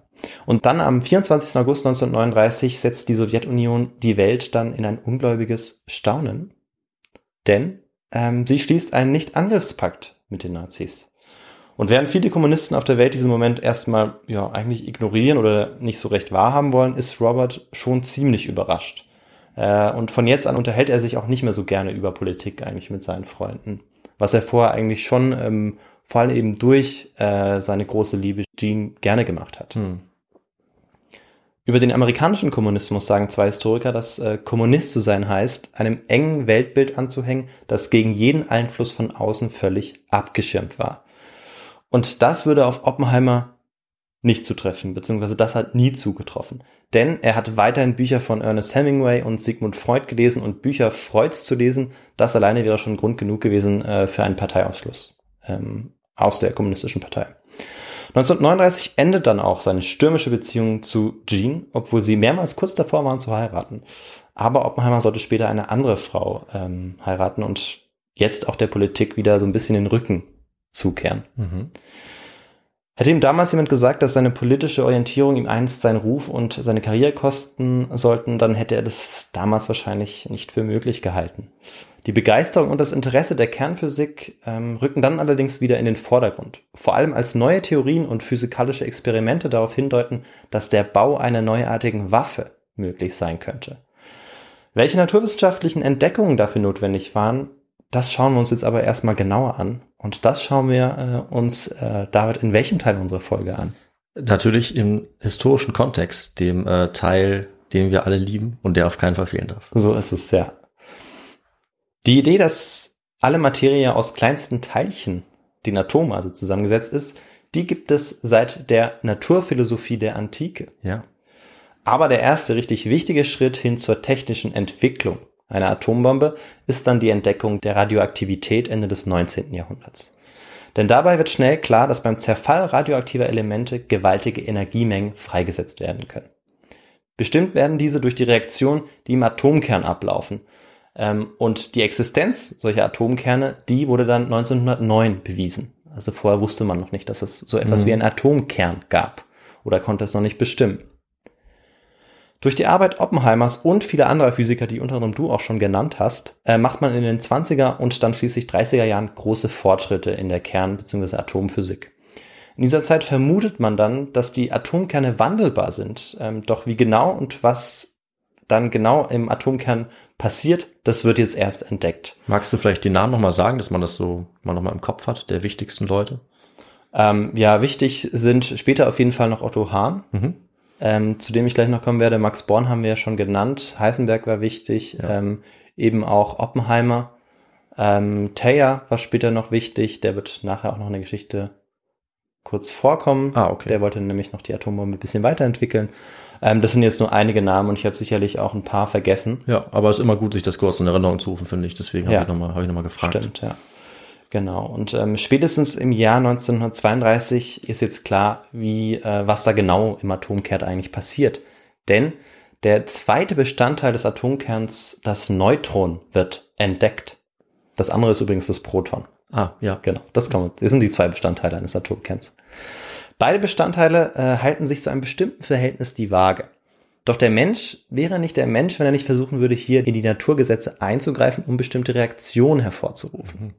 Und dann am 24. August 1939 setzt die Sowjetunion die Welt dann in ein ungläubiges Staunen, denn ähm, sie schließt einen Nicht-Angriffspakt mit den Nazis. Und während viele Kommunisten auf der Welt diesen Moment erstmal ja eigentlich ignorieren oder nicht so recht wahrhaben wollen, ist Robert schon ziemlich überrascht. Äh, und von jetzt an unterhält er sich auch nicht mehr so gerne über Politik eigentlich mit seinen Freunden. Was er vorher eigentlich schon ähm, vor allem eben durch äh, seine große Liebe Jean gerne gemacht hat. Hm. Über den amerikanischen Kommunismus sagen zwei Historiker, dass äh, Kommunist zu sein heißt, einem engen Weltbild anzuhängen, das gegen jeden Einfluss von außen völlig abgeschirmt war. Und das würde auf Oppenheimer nicht zutreffen, beziehungsweise das hat nie zugetroffen. Denn er hat weiterhin Bücher von Ernest Hemingway und Sigmund Freud gelesen und Bücher Freuds zu lesen, das alleine wäre schon Grund genug gewesen äh, für einen Parteiausschluss ähm, aus der kommunistischen Partei. 1939 endet dann auch seine stürmische Beziehung zu Jean, obwohl sie mehrmals kurz davor waren zu heiraten. Aber Oppenheimer sollte später eine andere Frau ähm, heiraten und jetzt auch der Politik wieder so ein bisschen den Rücken zukehren. Mhm. Hätte ihm damals jemand gesagt, dass seine politische Orientierung ihm einst seinen Ruf und seine Karriere kosten sollten, dann hätte er das damals wahrscheinlich nicht für möglich gehalten. Die Begeisterung und das Interesse der Kernphysik ähm, rücken dann allerdings wieder in den Vordergrund. Vor allem als neue Theorien und physikalische Experimente darauf hindeuten, dass der Bau einer neuartigen Waffe möglich sein könnte. Welche naturwissenschaftlichen Entdeckungen dafür notwendig waren, das schauen wir uns jetzt aber erstmal genauer an. Und das schauen wir äh, uns, äh, David, in welchem Teil unserer Folge an? Natürlich im historischen Kontext, dem äh, Teil, den wir alle lieben und der auf keinen Fall fehlen darf. So ist es, ja. Die Idee, dass alle Materie aus kleinsten Teilchen, den Atomen also zusammengesetzt ist, die gibt es seit der Naturphilosophie der Antike. Ja. Aber der erste richtig wichtige Schritt hin zur technischen Entwicklung einer Atombombe ist dann die Entdeckung der Radioaktivität Ende des 19. Jahrhunderts. Denn dabei wird schnell klar, dass beim Zerfall radioaktiver Elemente gewaltige Energiemengen freigesetzt werden können. Bestimmt werden diese durch die Reaktion, die im Atomkern ablaufen. Ähm, und die Existenz solcher Atomkerne, die wurde dann 1909 bewiesen. Also vorher wusste man noch nicht, dass es so etwas mhm. wie einen Atomkern gab oder konnte es noch nicht bestimmen. Durch die Arbeit Oppenheimers und vieler anderer Physiker, die unter anderem du auch schon genannt hast, äh, macht man in den 20er und dann schließlich 30er Jahren große Fortschritte in der Kern- bzw. Atomphysik. In dieser Zeit vermutet man dann, dass die Atomkerne wandelbar sind. Ähm, doch wie genau und was dann genau im Atomkern passiert, das wird jetzt erst entdeckt. Magst du vielleicht die Namen nochmal sagen, dass man das so mal nochmal im Kopf hat, der wichtigsten Leute? Ähm, ja, wichtig sind später auf jeden Fall noch Otto Hahn. Mhm ähm, zu dem ich gleich noch kommen werde. Max Born haben wir ja schon genannt. Heisenberg war wichtig. Ja. Ähm, eben auch Oppenheimer. Ähm, Thayer war später noch wichtig. Der wird nachher auch noch eine Geschichte kurz vorkommen. Ah, okay. Der wollte nämlich noch die Atombombe ein bisschen weiterentwickeln. Ähm, das sind jetzt nur einige Namen und ich habe sicherlich auch ein paar vergessen. Ja, aber es ist immer gut, sich das kurz in Erinnerung zu rufen, finde ich. Deswegen ja. habe ich nochmal hab noch gefragt. Stimmt, ja. Genau. Und ähm, spätestens im Jahr 1932 ist jetzt klar, wie äh, was da genau im Atomkern eigentlich passiert. Denn der zweite Bestandteil des Atomkerns, das Neutron, wird entdeckt. Das andere ist übrigens das Proton. Ah, ja. Genau. Das, kann man, das sind die zwei Bestandteile eines Atomkerns. Beide Bestandteile äh, halten sich zu einem bestimmten Verhältnis die Waage. Doch der Mensch wäre nicht der Mensch, wenn er nicht versuchen würde, hier in die Naturgesetze einzugreifen, um bestimmte Reaktionen hervorzurufen.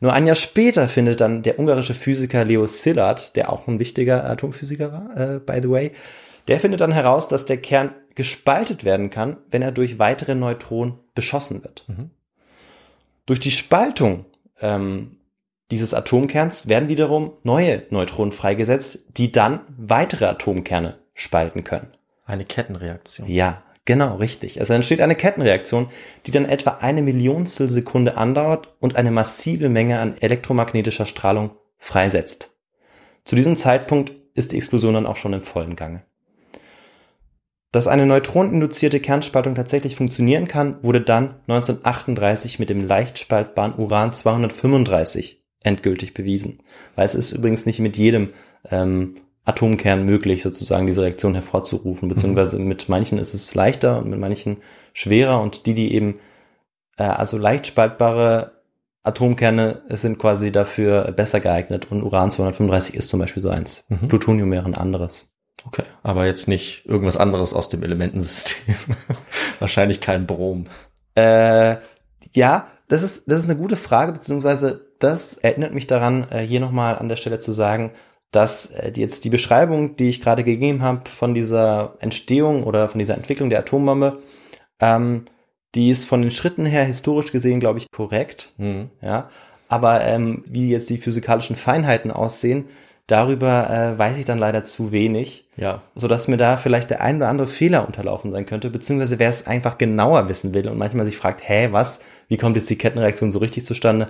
Nur ein Jahr später findet dann der ungarische Physiker Leo Szilard, der auch ein wichtiger Atomphysiker war, äh, by the way, der findet dann heraus, dass der Kern gespaltet werden kann, wenn er durch weitere Neutronen beschossen wird. Mhm. Durch die Spaltung ähm, dieses Atomkerns werden wiederum neue Neutronen freigesetzt, die dann weitere Atomkerne spalten können. Eine Kettenreaktion. Ja, Genau, richtig. Also entsteht eine Kettenreaktion, die dann etwa eine Millionstel Sekunde andauert und eine massive Menge an elektromagnetischer Strahlung freisetzt. Zu diesem Zeitpunkt ist die Explosion dann auch schon im vollen Gange. Dass eine neutroneninduzierte Kernspaltung tatsächlich funktionieren kann, wurde dann 1938 mit dem leicht spaltbaren Uran 235 endgültig bewiesen. Weil es ist übrigens nicht mit jedem ähm, Atomkern möglich, sozusagen diese Reaktion hervorzurufen, beziehungsweise mit manchen ist es leichter und mit manchen schwerer und die, die eben äh, also leicht spaltbare Atomkerne sind quasi dafür besser geeignet und Uran 235 ist zum Beispiel so eins. Mhm. Plutonium wäre ein anderes. Okay, aber jetzt nicht irgendwas anderes aus dem Elementensystem. Wahrscheinlich kein Brom. Äh, ja, das ist, das ist eine gute Frage, beziehungsweise das erinnert mich daran, äh, hier nochmal an der Stelle zu sagen, dass äh, jetzt die Beschreibung, die ich gerade gegeben habe von dieser Entstehung oder von dieser Entwicklung der Atombombe, ähm, die ist von den Schritten her historisch gesehen, glaube ich, korrekt. Mhm. Ja, aber ähm, wie jetzt die physikalischen Feinheiten aussehen, darüber äh, weiß ich dann leider zu wenig, Ja, so dass mir da vielleicht der ein oder andere Fehler unterlaufen sein könnte, beziehungsweise wer es einfach genauer wissen will und manchmal sich fragt, hä, was, wie kommt jetzt die Kettenreaktion so richtig zustande?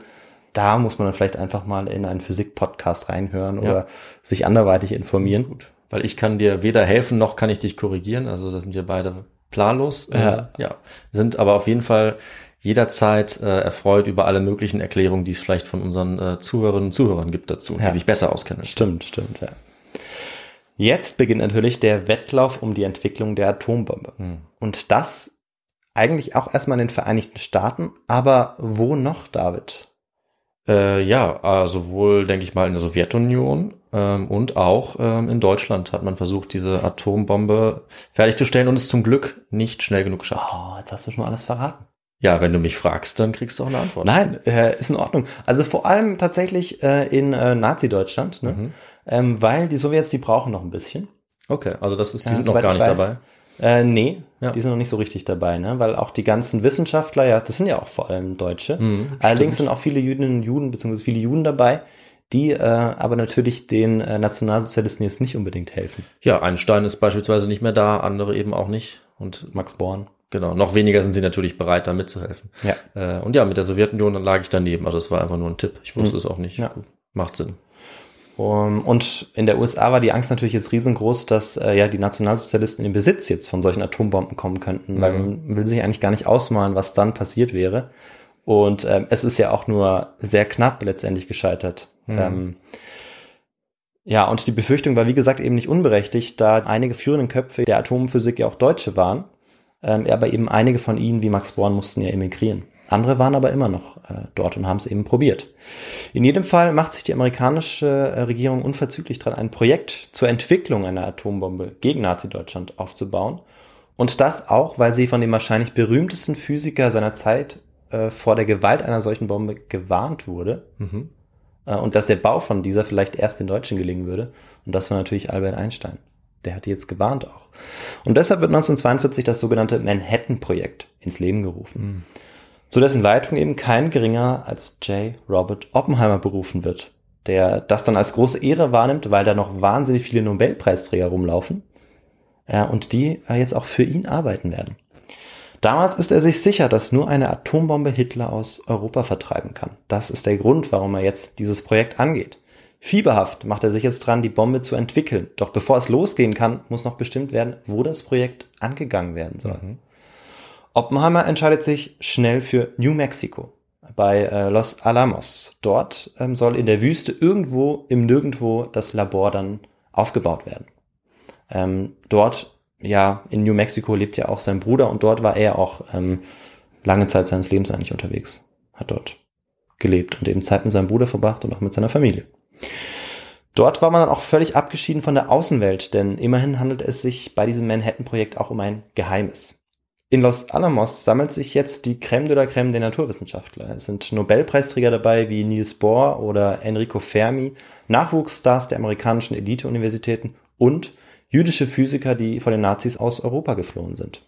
Da muss man dann vielleicht einfach mal in einen Physik-Podcast reinhören Ja. oder sich anderweitig informieren. gut. Weil ich kann dir weder helfen noch kann ich dich korrigieren. Also da sind wir beide planlos. Ja. Äh, ja. Sind aber auf jeden Fall jederzeit äh, erfreut über alle möglichen Erklärungen, die es vielleicht von unseren äh, Zuhörerinnen und Zuhörern gibt dazu, Ja. die sich besser auskennen. Stimmt, stimmt, ja. Jetzt beginnt natürlich der Wettlauf um die Entwicklung der Atombombe. Hm. Und das eigentlich auch erstmal in den Vereinigten Staaten, aber wo noch, David? Äh, ja, äh, sowohl, denke ich mal, in der Sowjetunion ähm, und auch ähm, in Deutschland hat man versucht, diese Atombombe fertigzustellen und es zum Glück nicht schnell genug geschafft. Oh, jetzt hast du schon alles verraten. Ja, wenn du mich fragst, dann kriegst du auch eine Antwort. Nein, äh, ist in Ordnung. Also vor allem tatsächlich äh, in äh, Nazi-Deutschland, ne? Mhm. ähm, weil die Sowjets, die brauchen noch ein bisschen. Okay, also das ist, die Ja, sind noch gar ich nicht weiß. dabei. Äh, nee, Ja. die sind noch nicht so richtig dabei, ne? Weil auch die ganzen Wissenschaftler, ja, das sind ja auch vor allem Deutsche. Mhm, Allerdings stimmt. sind auch viele Jüdinnen und Juden, beziehungsweise viele Juden dabei, die äh, aber natürlich den äh, Nationalsozialisten jetzt nicht unbedingt helfen. Ja, Einstein ist beispielsweise nicht mehr da, andere eben auch nicht. Und Max Born. genau, noch weniger sind sie natürlich bereit, da mitzuhelfen. Ja. Äh, und ja, mit der Sowjetunion dann lag ich daneben. Also es war einfach nur ein Tipp. Ich wusste Mhm. es auch nicht. Ja. Gut, macht Sinn. Um, und in der USA war die Angst natürlich jetzt riesengroß, dass äh, ja die Nationalsozialisten in den Besitz jetzt von solchen Atombomben kommen könnten, weil Mhm. man will sich eigentlich gar nicht ausmalen, was dann passiert wäre. Und ähm, es ist ja auch nur sehr knapp letztendlich gescheitert. Mhm. Ähm, ja, und die Befürchtung war, wie gesagt, eben nicht unberechtigt, da einige führenden Köpfe der Atomphysik ja auch Deutsche waren. Ähm, aber eben einige von ihnen, wie Max Born, mussten ja emigrieren. Andere waren aber immer noch äh, dort und haben es eben probiert. In jedem Fall macht sich die amerikanische äh, Regierung unverzüglich dran, ein Projekt zur Entwicklung einer Atombombe gegen Nazi-Deutschland aufzubauen. Und das auch, weil sie von dem wahrscheinlich berühmtesten Physiker seiner Zeit äh, vor der Gewalt einer solchen Bombe gewarnt wurde. Mhm. Äh, und dass der Bau von dieser vielleicht erst den Deutschen gelingen würde. Und das war natürlich Albert Einstein. Der hat jetzt gewarnt auch. Und deshalb wird 1942 das sogenannte Manhattan-Projekt ins Leben gerufen. Zu dessen Leitung eben kein geringer als J. Robert Oppenheimer berufen wird, der das dann als große Ehre wahrnimmt, weil da noch wahnsinnig viele Nobelpreisträger rumlaufen äh, und die äh, jetzt auch für ihn arbeiten werden. Damals ist er sich sicher, dass nur eine Atombombe Hitler aus Europa vertreiben kann. Das ist der Grund, warum er jetzt dieses Projekt angeht. Fieberhaft macht er sich jetzt dran, die Bombe zu entwickeln. Doch bevor es losgehen kann, muss noch bestimmt werden, wo das Projekt angegangen werden soll. Oppenheimer entscheidet sich schnell für New Mexico bei äh, Los Alamos. Dort ähm, soll in der Wüste irgendwo im Nirgendwo das Labor dann aufgebaut werden. Ähm, dort, ja, in New Mexico lebt ja auch sein Bruder und dort war er auch ähm, lange Zeit seines Lebens eigentlich unterwegs. Hat dort gelebt und eben Zeit mit seinem Bruder verbracht und auch mit seiner Familie. Dort war man dann auch völlig abgeschieden von der Außenwelt, denn immerhin handelt es sich bei diesem Manhattan-Projekt auch um ein Geheimes. In Los Alamos sammelt sich jetzt die Crème de la Crème der Naturwissenschaftler. Es sind Nobelpreisträger dabei wie Niels Bohr oder Enrico Fermi, Nachwuchsstars der amerikanischen Elite-Universitäten und jüdische Physiker, die vor den Nazis aus Europa geflohen sind.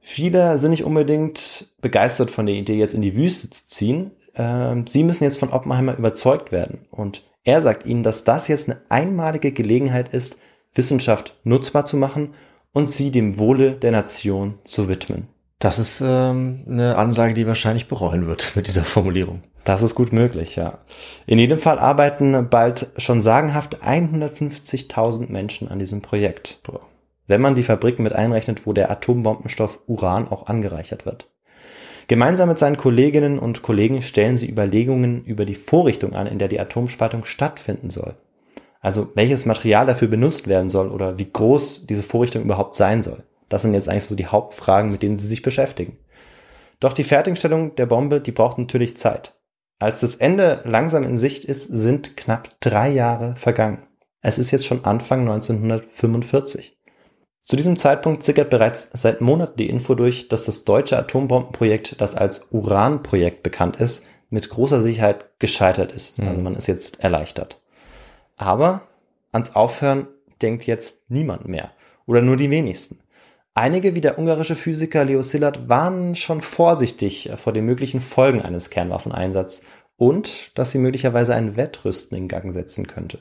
Viele sind nicht unbedingt begeistert von der Idee, jetzt in die Wüste zu ziehen. Ähm, sie müssen jetzt von Oppenheimer überzeugt werden. Und er sagt ihnen, dass das jetzt eine einmalige Gelegenheit ist, Wissenschaft nutzbar zu machen und sie dem Wohle der Nation zu widmen. Das ist ähm, eine Ansage, die wahrscheinlich bereuen wird mit dieser Formulierung. Das ist gut möglich, ja. In jedem Fall arbeiten bald schon sagenhaft 150.000 Menschen an diesem Projekt. Wenn man die Fabriken mit einrechnet, wo der Atombombenstoff Uran auch angereichert wird. Gemeinsam mit seinen Kolleginnen und Kollegen stellen sie Überlegungen über die Vorrichtung an, in der die Atomspaltung stattfinden soll. Also welches Material dafür benutzt werden soll oder wie groß diese Vorrichtung überhaupt sein soll. Das sind jetzt eigentlich so die Hauptfragen, mit denen sie sich beschäftigen. Doch die Fertigstellung der Bombe, die braucht natürlich Zeit. Als das Ende langsam in Sicht ist, sind knapp drei Jahre vergangen. Es ist jetzt schon Anfang 1945. Zu diesem Zeitpunkt zickert bereits seit Monaten die Info durch, dass das deutsche Atombombenprojekt, das als Uranprojekt bekannt ist, mit großer Sicherheit gescheitert ist. Mhm. Also man ist jetzt erleichtert. Aber ans Aufhören denkt jetzt niemand mehr oder nur die wenigsten. Einige wie der ungarische Physiker Leo Szilard waren schon vorsichtig vor den möglichen Folgen eines Kernwaffeneinsatzes und dass sie möglicherweise ein Wettrüsten in Gang setzen könnte.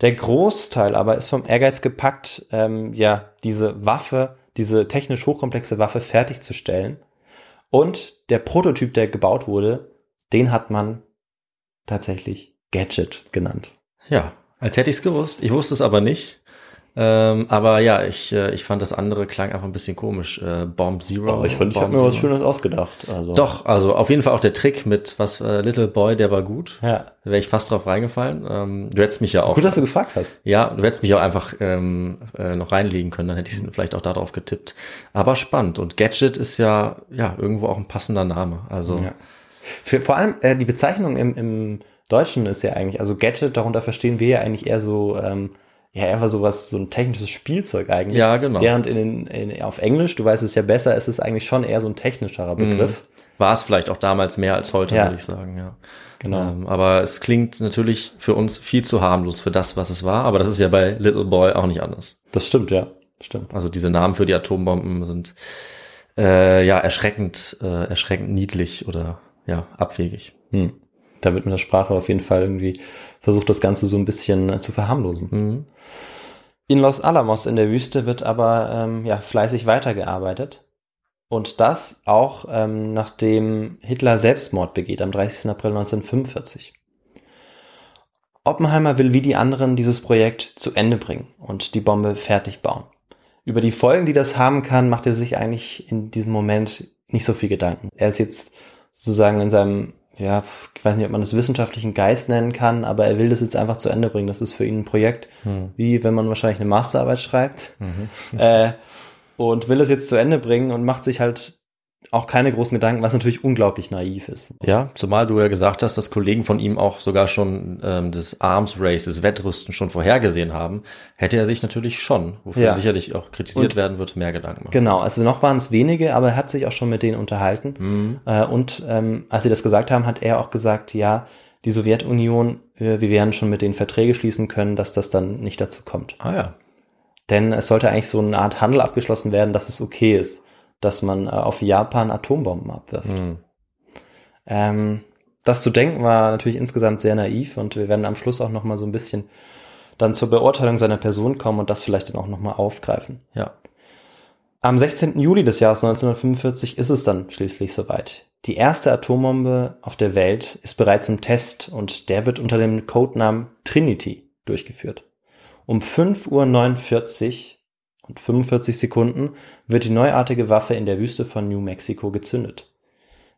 Der Großteil aber ist vom Ehrgeiz gepackt, ähm, ja, diese Waffe, diese technisch hochkomplexe Waffe fertigzustellen. Und der Prototyp, der gebaut wurde, den hat man tatsächlich Gadget genannt. Ja, als hätte ich es gewusst. Ich wusste es aber nicht. Ähm, aber ja, ich, äh, ich fand das andere klang einfach ein bisschen komisch. Äh, Bomb Zero. Oh, ich fand, ich habe mir was Schönes ausgedacht. Also. Doch, also auf jeden Fall auch der Trick mit was äh, Little Boy, der war gut. Ja. Da wäre ich fast drauf reingefallen. Ähm, du hättest mich ja auch. Gut, dass du gefragt hast. Ja, du hättest mich auch einfach ähm, äh, noch reinlegen können, dann hätte ich vielleicht auch darauf getippt. Aber spannend. Und Gadget ist ja, ja, irgendwo auch ein passender Name. Also. Ja. Für, vor allem äh, die Bezeichnung im, im Deutschen ist ja eigentlich, also Gadget, darunter verstehen wir ja eigentlich eher so, ähm, ja, einfach sowas, so ein technisches Spielzeug eigentlich. Ja, genau. Während in, in, auf Englisch, du weißt es ja besser, ist es eigentlich schon eher so ein technischerer mhm. Begriff. War es vielleicht auch damals mehr als heute, ja. würde ich sagen, ja. Genau. Ähm, aber es klingt natürlich für uns viel zu harmlos für das, was es war, aber das ist ja bei Little Boy auch nicht anders. Das stimmt, ja. Stimmt. Also diese Namen für die Atombomben sind äh, ja erschreckend, äh, erschreckend niedlich oder ja, abwegig. Hm da wird mit der Sprache auf jeden Fall irgendwie versucht, das Ganze so ein bisschen äh, zu verharmlosen. Mhm. In Los Alamos in der Wüste wird aber ähm, ja, fleißig weitergearbeitet. Und das auch ähm, nachdem Hitler Selbstmord begeht am 30. April 1945. Oppenheimer will wie die anderen dieses Projekt zu Ende bringen und die Bombe fertig bauen. Über die Folgen, die das haben kann, macht er sich eigentlich in diesem Moment nicht so viel Gedanken. Er ist jetzt sozusagen in seinem ja, ich weiß nicht, ob man das wissenschaftlichen Geist nennen kann, aber er will das jetzt einfach zu Ende bringen. Das ist für ihn ein Projekt, hm. wie wenn man wahrscheinlich eine Masterarbeit schreibt. Mhm. Äh, und will es jetzt zu Ende bringen und macht sich halt auch keine großen Gedanken, was natürlich unglaublich naiv ist. Ja, zumal du ja gesagt hast, dass Kollegen von ihm auch sogar schon ähm, das Arms Race, das Wettrüsten schon vorhergesehen haben, hätte er sich natürlich schon, wofür ja. sicherlich auch kritisiert und werden wird, mehr Gedanken machen. Genau, also noch waren es wenige, aber er hat sich auch schon mit denen unterhalten. Mhm. Äh, und ähm, als sie das gesagt haben, hat er auch gesagt, ja, die Sowjetunion, wir, wir werden schon mit denen Verträge schließen können, dass das dann nicht dazu kommt. Ah ja. Denn es sollte eigentlich so eine Art Handel abgeschlossen werden, dass es okay ist dass man äh, auf Japan Atombomben abwirft. Mhm. Ähm, das zu denken war natürlich insgesamt sehr naiv und wir werden am Schluss auch noch mal so ein bisschen dann zur Beurteilung seiner Person kommen und das vielleicht dann auch noch mal aufgreifen. Ja. Am 16. Juli des Jahres 1945 ist es dann schließlich soweit. Die erste Atombombe auf der Welt ist bereits im Test und der wird unter dem Codenamen Trinity durchgeführt. Um 5.49 Uhr und 45 Sekunden wird die neuartige Waffe in der Wüste von New Mexico gezündet.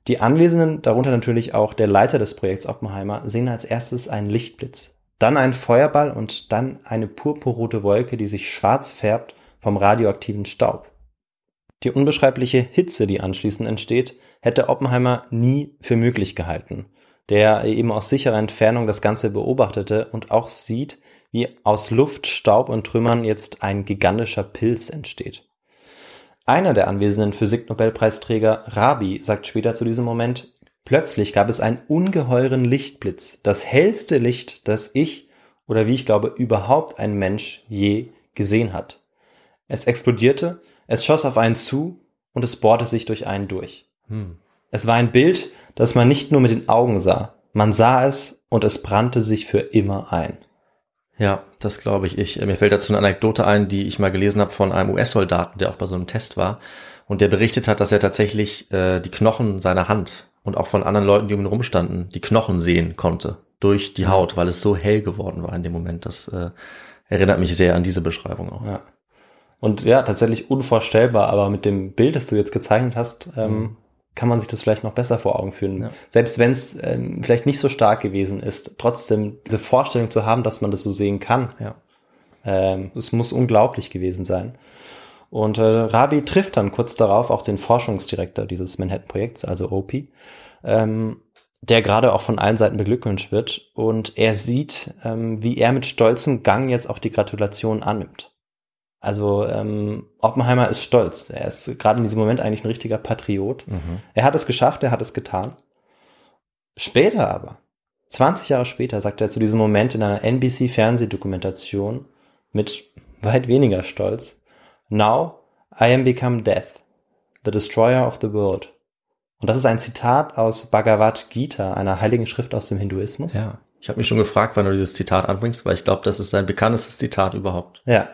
Die Anwesenden, darunter natürlich auch der Leiter des Projekts Oppenheimer, sehen als erstes einen Lichtblitz, dann einen Feuerball und dann eine purpurrote Wolke, die sich schwarz färbt vom radioaktiven Staub. Die unbeschreibliche Hitze, die anschließend entsteht, hätte Oppenheimer nie für möglich gehalten, der eben aus sicherer Entfernung das Ganze beobachtete und auch sieht, wie aus Luft, Staub und Trümmern jetzt ein gigantischer Pilz entsteht. Einer der anwesenden Physiknobelpreisträger, Rabi, sagt später zu diesem Moment, plötzlich gab es einen ungeheuren Lichtblitz, das hellste Licht, das ich oder wie ich glaube überhaupt ein Mensch je gesehen hat. Es explodierte, es schoss auf einen zu und es bohrte sich durch einen durch. Hm. Es war ein Bild, das man nicht nur mit den Augen sah, man sah es und es brannte sich für immer ein. Ja, das glaube ich. ich. Mir fällt dazu eine Anekdote ein, die ich mal gelesen habe von einem US-Soldaten, der auch bei so einem Test war und der berichtet hat, dass er tatsächlich äh, die Knochen seiner Hand und auch von anderen Leuten, die um ihn rumstanden, die Knochen sehen konnte durch die Haut, weil es so hell geworden war in dem Moment. Das äh, erinnert mich sehr an diese Beschreibung auch. Ja. Und ja, tatsächlich unvorstellbar, aber mit dem Bild, das du jetzt gezeichnet hast, ähm, Mhm. Kann man sich das vielleicht noch besser vor Augen führen. Ja. Selbst wenn es ähm, vielleicht nicht so stark gewesen ist, trotzdem diese Vorstellung zu haben, dass man das so sehen kann, Ja. ähm, es muss unglaublich gewesen sein. Und äh, Rabi trifft dann kurz darauf auch den Forschungsdirektor dieses Manhattan-Projekts, also OP, ähm, der gerade auch von allen Seiten beglückwünscht wird. Und er sieht, ähm, wie er mit stolzem Gang jetzt auch die Gratulation annimmt. Also ähm, Oppenheimer ist stolz. Er ist gerade in diesem Moment eigentlich ein richtiger Patriot. Mhm. Er hat es geschafft, er hat es getan. Später aber, 20 Jahre später, sagt er zu diesem Moment in einer NBC-Fernsehdokumentation mit weit weniger Stolz, Now I am become death, the destroyer of the world. Und das ist ein Zitat aus Bhagavad Gita, einer heiligen Schrift aus dem Hinduismus. Ja. Ich habe mich schon gefragt, wann du dieses Zitat anbringst, weil ich glaube, das ist sein bekanntestes Zitat überhaupt. Ja.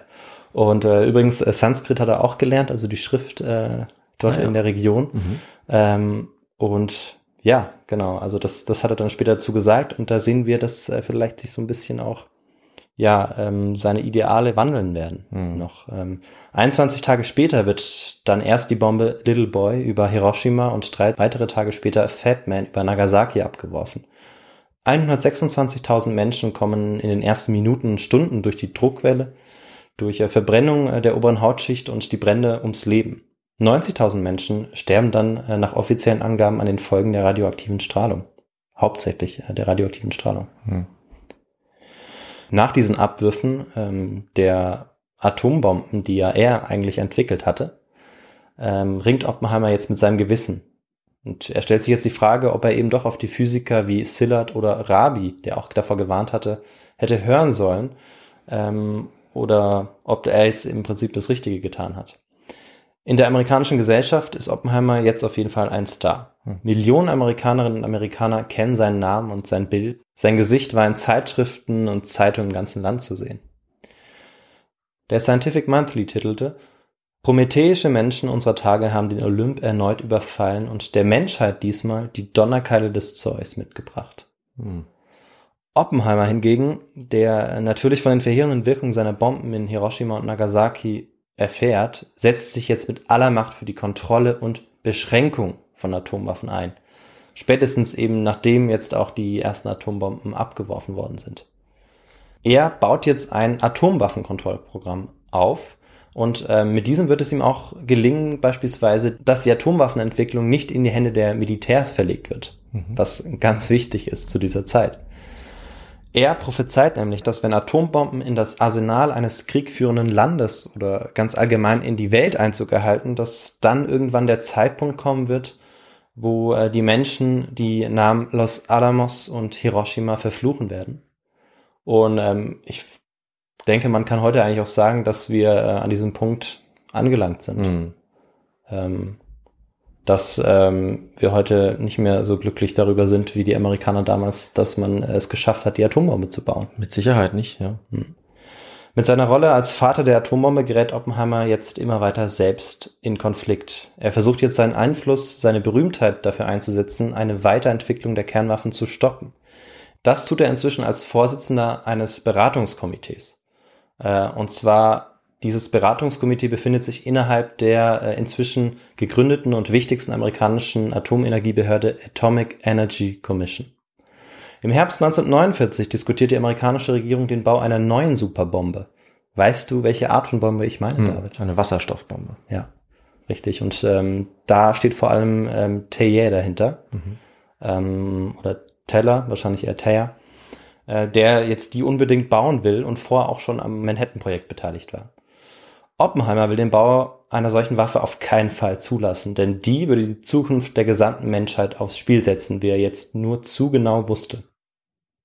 Und äh, übrigens, äh, Sanskrit hat er auch gelernt, also die Schrift äh, dort Ah, ja. in der Region. Mhm. Ähm, und ja, genau, also das, das hat er dann später dazu gesagt und da sehen wir, dass äh, vielleicht sich so ein bisschen auch ja ähm, seine Ideale wandeln werden Mhm. noch. Ähm, 21 Tage später wird dann erst die Bombe Little Boy über Hiroshima und drei weitere Tage später Fat Man über Nagasaki abgeworfen. 126.000 Menschen kommen in den ersten Minuten und Stunden durch die Druckwelle, durch äh, Verbrennung äh, der oberen Hautschicht und die Brände ums Leben. 90.000 Menschen sterben dann äh, nach offiziellen Angaben an den Folgen der radioaktiven Strahlung. Hauptsächlich der radioaktiven Strahlung. Hm. Nach diesen Abwürfen ähm, der Atombomben, die ja er eigentlich entwickelt hatte, ähm, ringt Oppenheimer jetzt mit seinem Gewissen. Und er stellt sich jetzt die Frage, ob er eben doch auf die Physiker wie Szilard oder Rabi, der auch davor gewarnt hatte, hätte hören sollen, ähm, oder ob er jetzt im Prinzip das Richtige getan hat. In der amerikanischen Gesellschaft ist Oppenheimer jetzt auf jeden Fall ein Star. Millionen Amerikanerinnen und Amerikaner kennen seinen Namen und sein Bild. Sein Gesicht war in Zeitschriften und Zeitungen im ganzen Land zu sehen. Der Scientific Monthly titelte, Prometheische Menschen unserer Tage haben den Olymp erneut überfallen und der Menschheit diesmal die Donnerkeile des Zeus mitgebracht. Hm. Oppenheimer hingegen, der natürlich von den verheerenden Wirkungen seiner Bomben in Hiroshima und Nagasaki erfährt, setzt sich jetzt mit aller Macht für die Kontrolle und Beschränkung von Atomwaffen ein. Spätestens eben nachdem jetzt auch die ersten Atombomben abgeworfen worden sind. Er baut jetzt ein Atomwaffenkontrollprogramm auf und äh, mit diesem wird es ihm auch gelingen, beispielsweise, dass die Atomwaffenentwicklung nicht in die Hände der Militärs verlegt wird, was ganz wichtig ist zu dieser Zeit. Er prophezeit nämlich, dass wenn Atombomben in das Arsenal eines kriegführenden Landes oder ganz allgemein in die Welt Einzug erhalten, dass dann irgendwann der Zeitpunkt kommen wird, wo äh, die Menschen die Namen Los Alamos und Hiroshima verfluchen werden. Und ähm, ich denke, man kann heute eigentlich auch sagen, dass wir äh, an diesem Punkt angelangt sind. Hm. Ähm, dass ähm, wir heute nicht mehr so glücklich darüber sind wie die Amerikaner damals, dass man es geschafft hat, die Atombombe zu bauen. Mit Sicherheit nicht, ja. Mit seiner Rolle als Vater der Atombombe gerät Oppenheimer jetzt immer weiter selbst in Konflikt. Er versucht jetzt seinen Einfluss, seine Berühmtheit dafür einzusetzen, eine Weiterentwicklung der Kernwaffen zu stoppen. Das tut er inzwischen als Vorsitzender eines Beratungskomitees. Äh, und zwar dieses Beratungskomitee befindet sich innerhalb der äh, inzwischen gegründeten und wichtigsten amerikanischen Atomenergiebehörde Atomic Energy Commission. Im Herbst 1949 diskutiert die amerikanische Regierung den Bau einer neuen Superbombe. Weißt du, welche Art von Bombe ich meine, Hm. David? Eine Wasserstoffbombe. Ja, richtig. Und ähm, da steht vor allem ähm, Teillet dahinter. Ähm, oder Teller, wahrscheinlich eher Teillet, äh, der jetzt die unbedingt bauen will und vorher auch schon am Manhattan-Projekt beteiligt war. Oppenheimer will den Bau einer solchen Waffe auf keinen Fall zulassen, denn die würde die Zukunft der gesamten Menschheit aufs Spiel setzen, wie er jetzt nur zu genau wusste.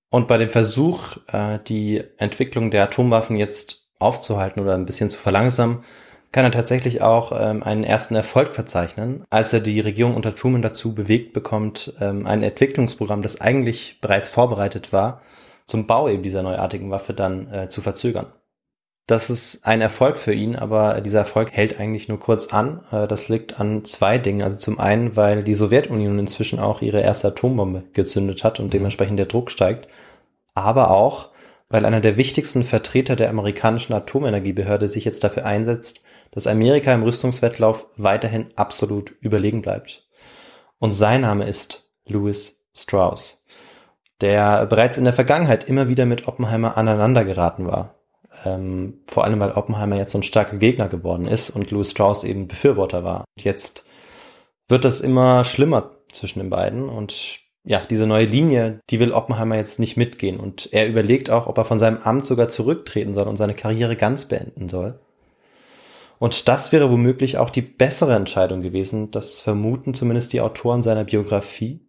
Und bei dem Versuch, äh, die Entwicklung der Atomwaffen jetzt aufzuhalten oder ein bisschen zu verlangsamen, kann er tatsächlich auch ähm, einen ersten Erfolg verzeichnen, als er die Regierung unter Truman dazu bewegt bekommt, ähm, ein Entwicklungsprogramm, das eigentlich bereits vorbereitet war, zum Bau eben dieser neuartigen Waffe dann äh, zu verzögern. Das ist ein Erfolg für ihn, aber dieser Erfolg hält eigentlich nur kurz an. Äh, Das liegt an zwei Dingen. Also zum einen, weil die Sowjetunion inzwischen auch ihre erste Atombombe gezündet hat und dementsprechend der Druck steigt. Aber auch, weil einer der wichtigsten Vertreter der amerikanischen Atomenergiebehörde sich jetzt dafür einsetzt, dass Amerika im Rüstungswettlauf weiterhin absolut überlegen bleibt. Und sein Name ist Louis Strauss, der bereits in der Vergangenheit immer wieder mit Oppenheimer aneinandergeraten war. Ähm, vor allem, weil Oppenheimer jetzt so ein starker Gegner geworden ist und Louis Strauss eben Befürworter war. Jetzt wird das immer schlimmer zwischen den beiden und ja, diese neue Linie, die will Oppenheimer jetzt nicht mitgehen und er überlegt auch, ob er von seinem Amt sogar zurücktreten soll und seine Karriere ganz beenden soll. Und das wäre womöglich auch die bessere Entscheidung gewesen, das vermuten zumindest die Autoren seiner Biografie,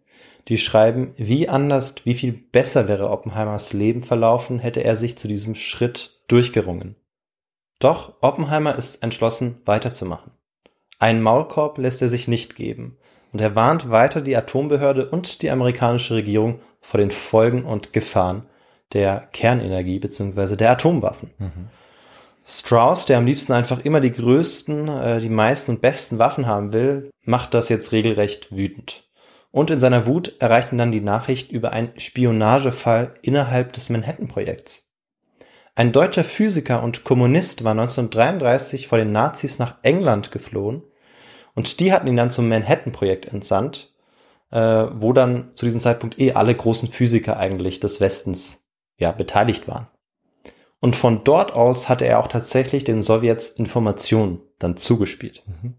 die schreiben, wie anders, wie viel besser wäre Oppenheimers Leben verlaufen, hätte er sich zu diesem Schritt durchgerungen. Doch Oppenheimer ist entschlossen, weiterzumachen. Einen Maulkorb lässt er sich nicht geben und er warnt weiter die Atombehörde und die amerikanische Regierung vor den Folgen und Gefahren der Kernenergie bzw. der Atomwaffen. Mhm. Strauss, der am liebsten einfach immer die größten, äh, die meisten und besten Waffen haben will, macht das jetzt regelrecht wütend. Und in seiner Wut erreicht ihn dann die Nachricht über einen Spionagefall innerhalb des Manhattan-Projekts. Ein deutscher Physiker und Kommunist war 1933 vor den Nazis nach England geflohen und die hatten ihn dann zum Manhattan-Projekt entsandt, äh, wo dann zu diesem Zeitpunkt eh alle großen Physiker eigentlich des Westens ja beteiligt waren. Und von dort aus hatte er auch tatsächlich den Sowjets Informationen dann zugespielt. Mhm.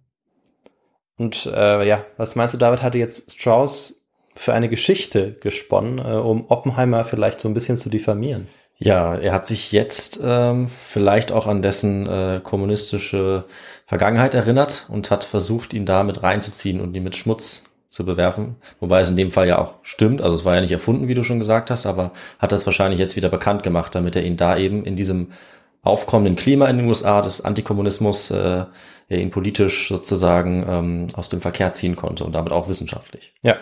Und äh, ja, was meinst du, David hatte jetzt Strauss für eine Geschichte gesponnen, äh, um Oppenheimer vielleicht so ein bisschen zu diffamieren? Ja, er hat sich jetzt ähm, vielleicht auch an dessen äh, kommunistische Vergangenheit erinnert und hat versucht, ihn da mit reinzuziehen und ihn mit Schmutz zu bewerfen. Wobei es in dem Fall ja auch stimmt. Also es war ja nicht erfunden, wie du schon gesagt hast, aber hat das wahrscheinlich jetzt wieder bekannt gemacht, damit er ihn da eben in diesem aufkommenden Klima in den USA des Antikommunismus äh, ihn politisch sozusagen ähm, aus dem Verkehr ziehen konnte und damit auch wissenschaftlich. Ja,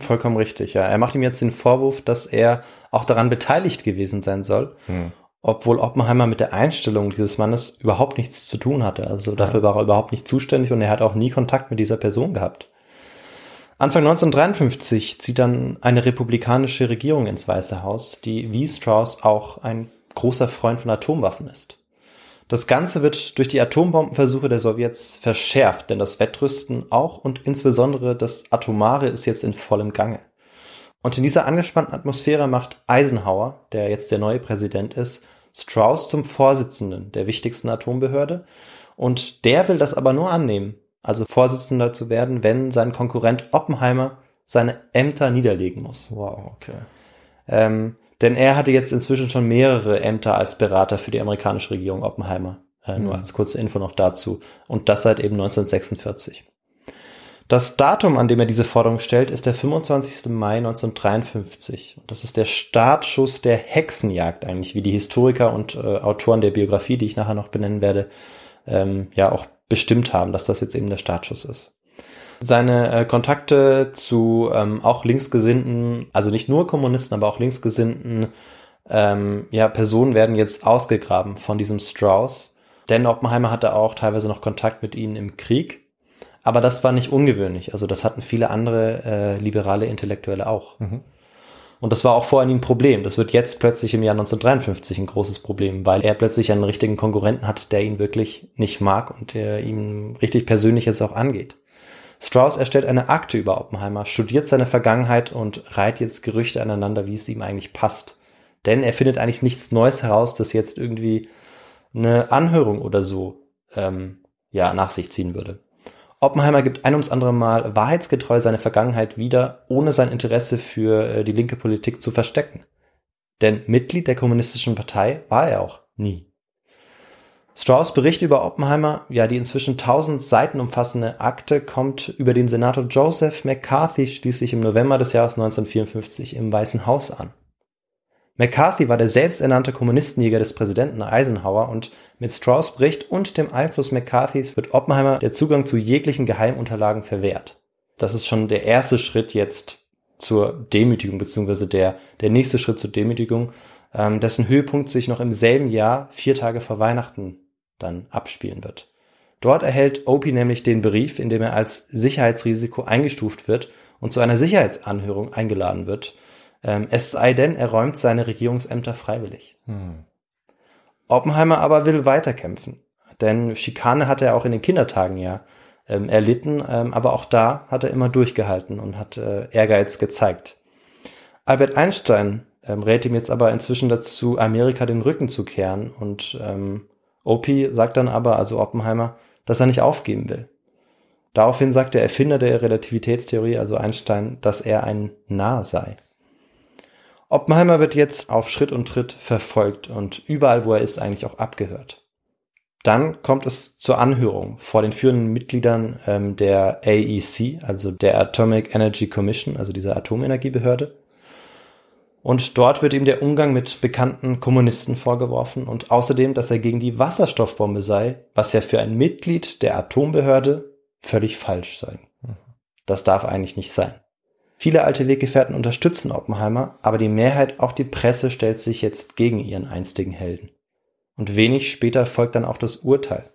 Vollkommen richtig, ja. Er macht ihm jetzt den Vorwurf, dass er auch daran beteiligt gewesen sein soll, hm. obwohl Oppenheimer mit der Einstellung dieses Mannes überhaupt nichts zu tun hatte. Also dafür ja. war er überhaupt nicht zuständig und er hat auch nie Kontakt mit dieser Person gehabt. Anfang 1953 zieht dann eine republikanische Regierung ins Weiße Haus, die wie Strauss auch ein großer Freund von Atomwaffen ist. Das Ganze wird durch die Atombombenversuche der Sowjets verschärft, denn das Wettrüsten auch und insbesondere das Atomare ist jetzt in vollem Gange. Und in dieser angespannten Atmosphäre macht Eisenhower, der jetzt der neue Präsident ist, Strauss zum Vorsitzenden der wichtigsten Atombehörde und der will das aber nur annehmen, also Vorsitzender zu werden, wenn sein Konkurrent Oppenheimer seine Ämter niederlegen muss. Wow, okay. Ähm, denn er hatte jetzt inzwischen schon mehrere Ämter als Berater für die amerikanische Regierung Oppenheimer. Äh, mhm. Nur als kurze Info noch dazu. Und das seit eben 1946. Das Datum, an dem er diese Forderung stellt, ist der 25. Mai 1953. Das ist der Startschuss der Hexenjagd eigentlich, wie die Historiker und äh, Autoren der Biografie, die ich nachher noch benennen werde, ähm, ja auch bestimmt haben, dass das jetzt eben der Startschuss ist. Seine äh, Kontakte zu ähm, auch linksgesinnten, also nicht nur Kommunisten, aber auch linksgesinnten ähm, ja, Personen werden jetzt ausgegraben von diesem Strauss. Denn Oppenheimer hatte auch teilweise noch Kontakt mit ihnen im Krieg. Aber das war nicht ungewöhnlich. Also das hatten viele andere äh, liberale Intellektuelle auch. Mhm. Und das war auch vorher nie ein Problem. Das wird jetzt plötzlich im Jahr 1953 ein großes Problem, weil er plötzlich einen richtigen Konkurrenten hat, der ihn wirklich nicht mag und der ihm richtig persönlich jetzt auch angeht. Strauss erstellt eine Akte über Oppenheimer, studiert seine Vergangenheit und reiht jetzt Gerüchte aneinander, wie es ihm eigentlich passt. Denn er findet eigentlich nichts Neues heraus, das jetzt irgendwie eine Anhörung oder so ähm, ja, nach sich ziehen würde. Oppenheimer gibt ein ums andere Mal wahrheitsgetreu seine Vergangenheit wieder, ohne sein Interesse für äh, die linke Politik zu verstecken. Denn Mitglied der kommunistischen Partei war er auch nie. Strauss Bericht über Oppenheimer, ja die inzwischen tausend Seiten umfassende Akte, kommt über den Senator Joseph McCarthy schließlich im November des Jahres 1954 im Weißen Haus an. McCarthy war der selbsternannte Kommunistenjäger des Präsidenten Eisenhower und mit Strauss Bericht und dem Einfluss McCarthys wird Oppenheimer der Zugang zu jeglichen Geheimunterlagen verwehrt. Das ist schon der erste Schritt jetzt zur Demütigung, beziehungsweise der, der nächste Schritt zur Demütigung, ähm, dessen Höhepunkt sich noch im selben Jahr, vier Tage vor Weihnachten, dann abspielen wird. Dort erhält Opie nämlich den Brief, in dem er als Sicherheitsrisiko eingestuft wird und zu einer Sicherheitsanhörung eingeladen wird. Ähm, es sei denn, er räumt seine Regierungsämter freiwillig. Hm. Oppenheimer aber will weiterkämpfen. denn Schikane hat er auch in den Kindertagen ja ähm, erlitten, ähm, aber auch da hat er immer durchgehalten und hat äh, Ehrgeiz gezeigt. Albert Einstein ähm, rät ihm jetzt aber inzwischen dazu, Amerika den Rücken zu kehren und Opie sagt dann aber, also Oppenheimer, dass er nicht aufgeben will. Daraufhin sagt der Erfinder der Relativitätstheorie, also Einstein, dass er ein Narr sei. Oppenheimer wird jetzt auf Schritt und Tritt verfolgt und überall, wo er ist, eigentlich auch abgehört. Dann kommt es zur Anhörung vor den führenden Mitgliedern ähm, der AEC, also der Atomic Energy Commission, also dieser Atomenergiebehörde. Und dort wird ihm der Umgang mit bekannten Kommunisten vorgeworfen und außerdem, dass er gegen die Wasserstoffbombe sei, was ja für ein Mitglied der Atombehörde völlig falsch sei. Das darf eigentlich nicht sein. Viele alte Weggefährten unterstützen Oppenheimer, aber die Mehrheit, auch die Presse, stellt sich jetzt gegen ihren einstigen Helden. Und wenig später folgt dann auch das Urteil.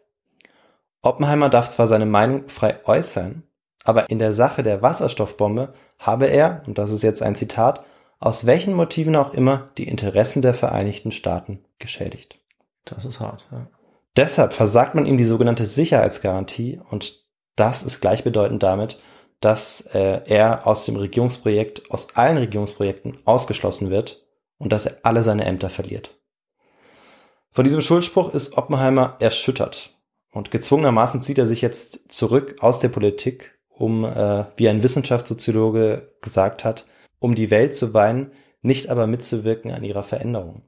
Oppenheimer darf zwar seine Meinung frei äußern, aber in der Sache der Wasserstoffbombe habe er, und das ist jetzt ein Zitat, aus welchen Motiven auch immer die Interessen der Vereinigten Staaten geschädigt. Das ist hart. Ja. Deshalb versagt man ihm die sogenannte Sicherheitsgarantie und das ist gleichbedeutend damit, dass äh, er aus dem Regierungsprojekt, aus allen Regierungsprojekten ausgeschlossen wird und dass er alle seine Ämter verliert. Von diesem Schuldspruch ist Oppenheimer erschüttert und gezwungenermaßen zieht er sich jetzt zurück aus der Politik, um, äh, wie ein Wissenschaftssoziologe gesagt hat, um die Welt zu weinen, nicht aber mitzuwirken an ihrer Veränderung.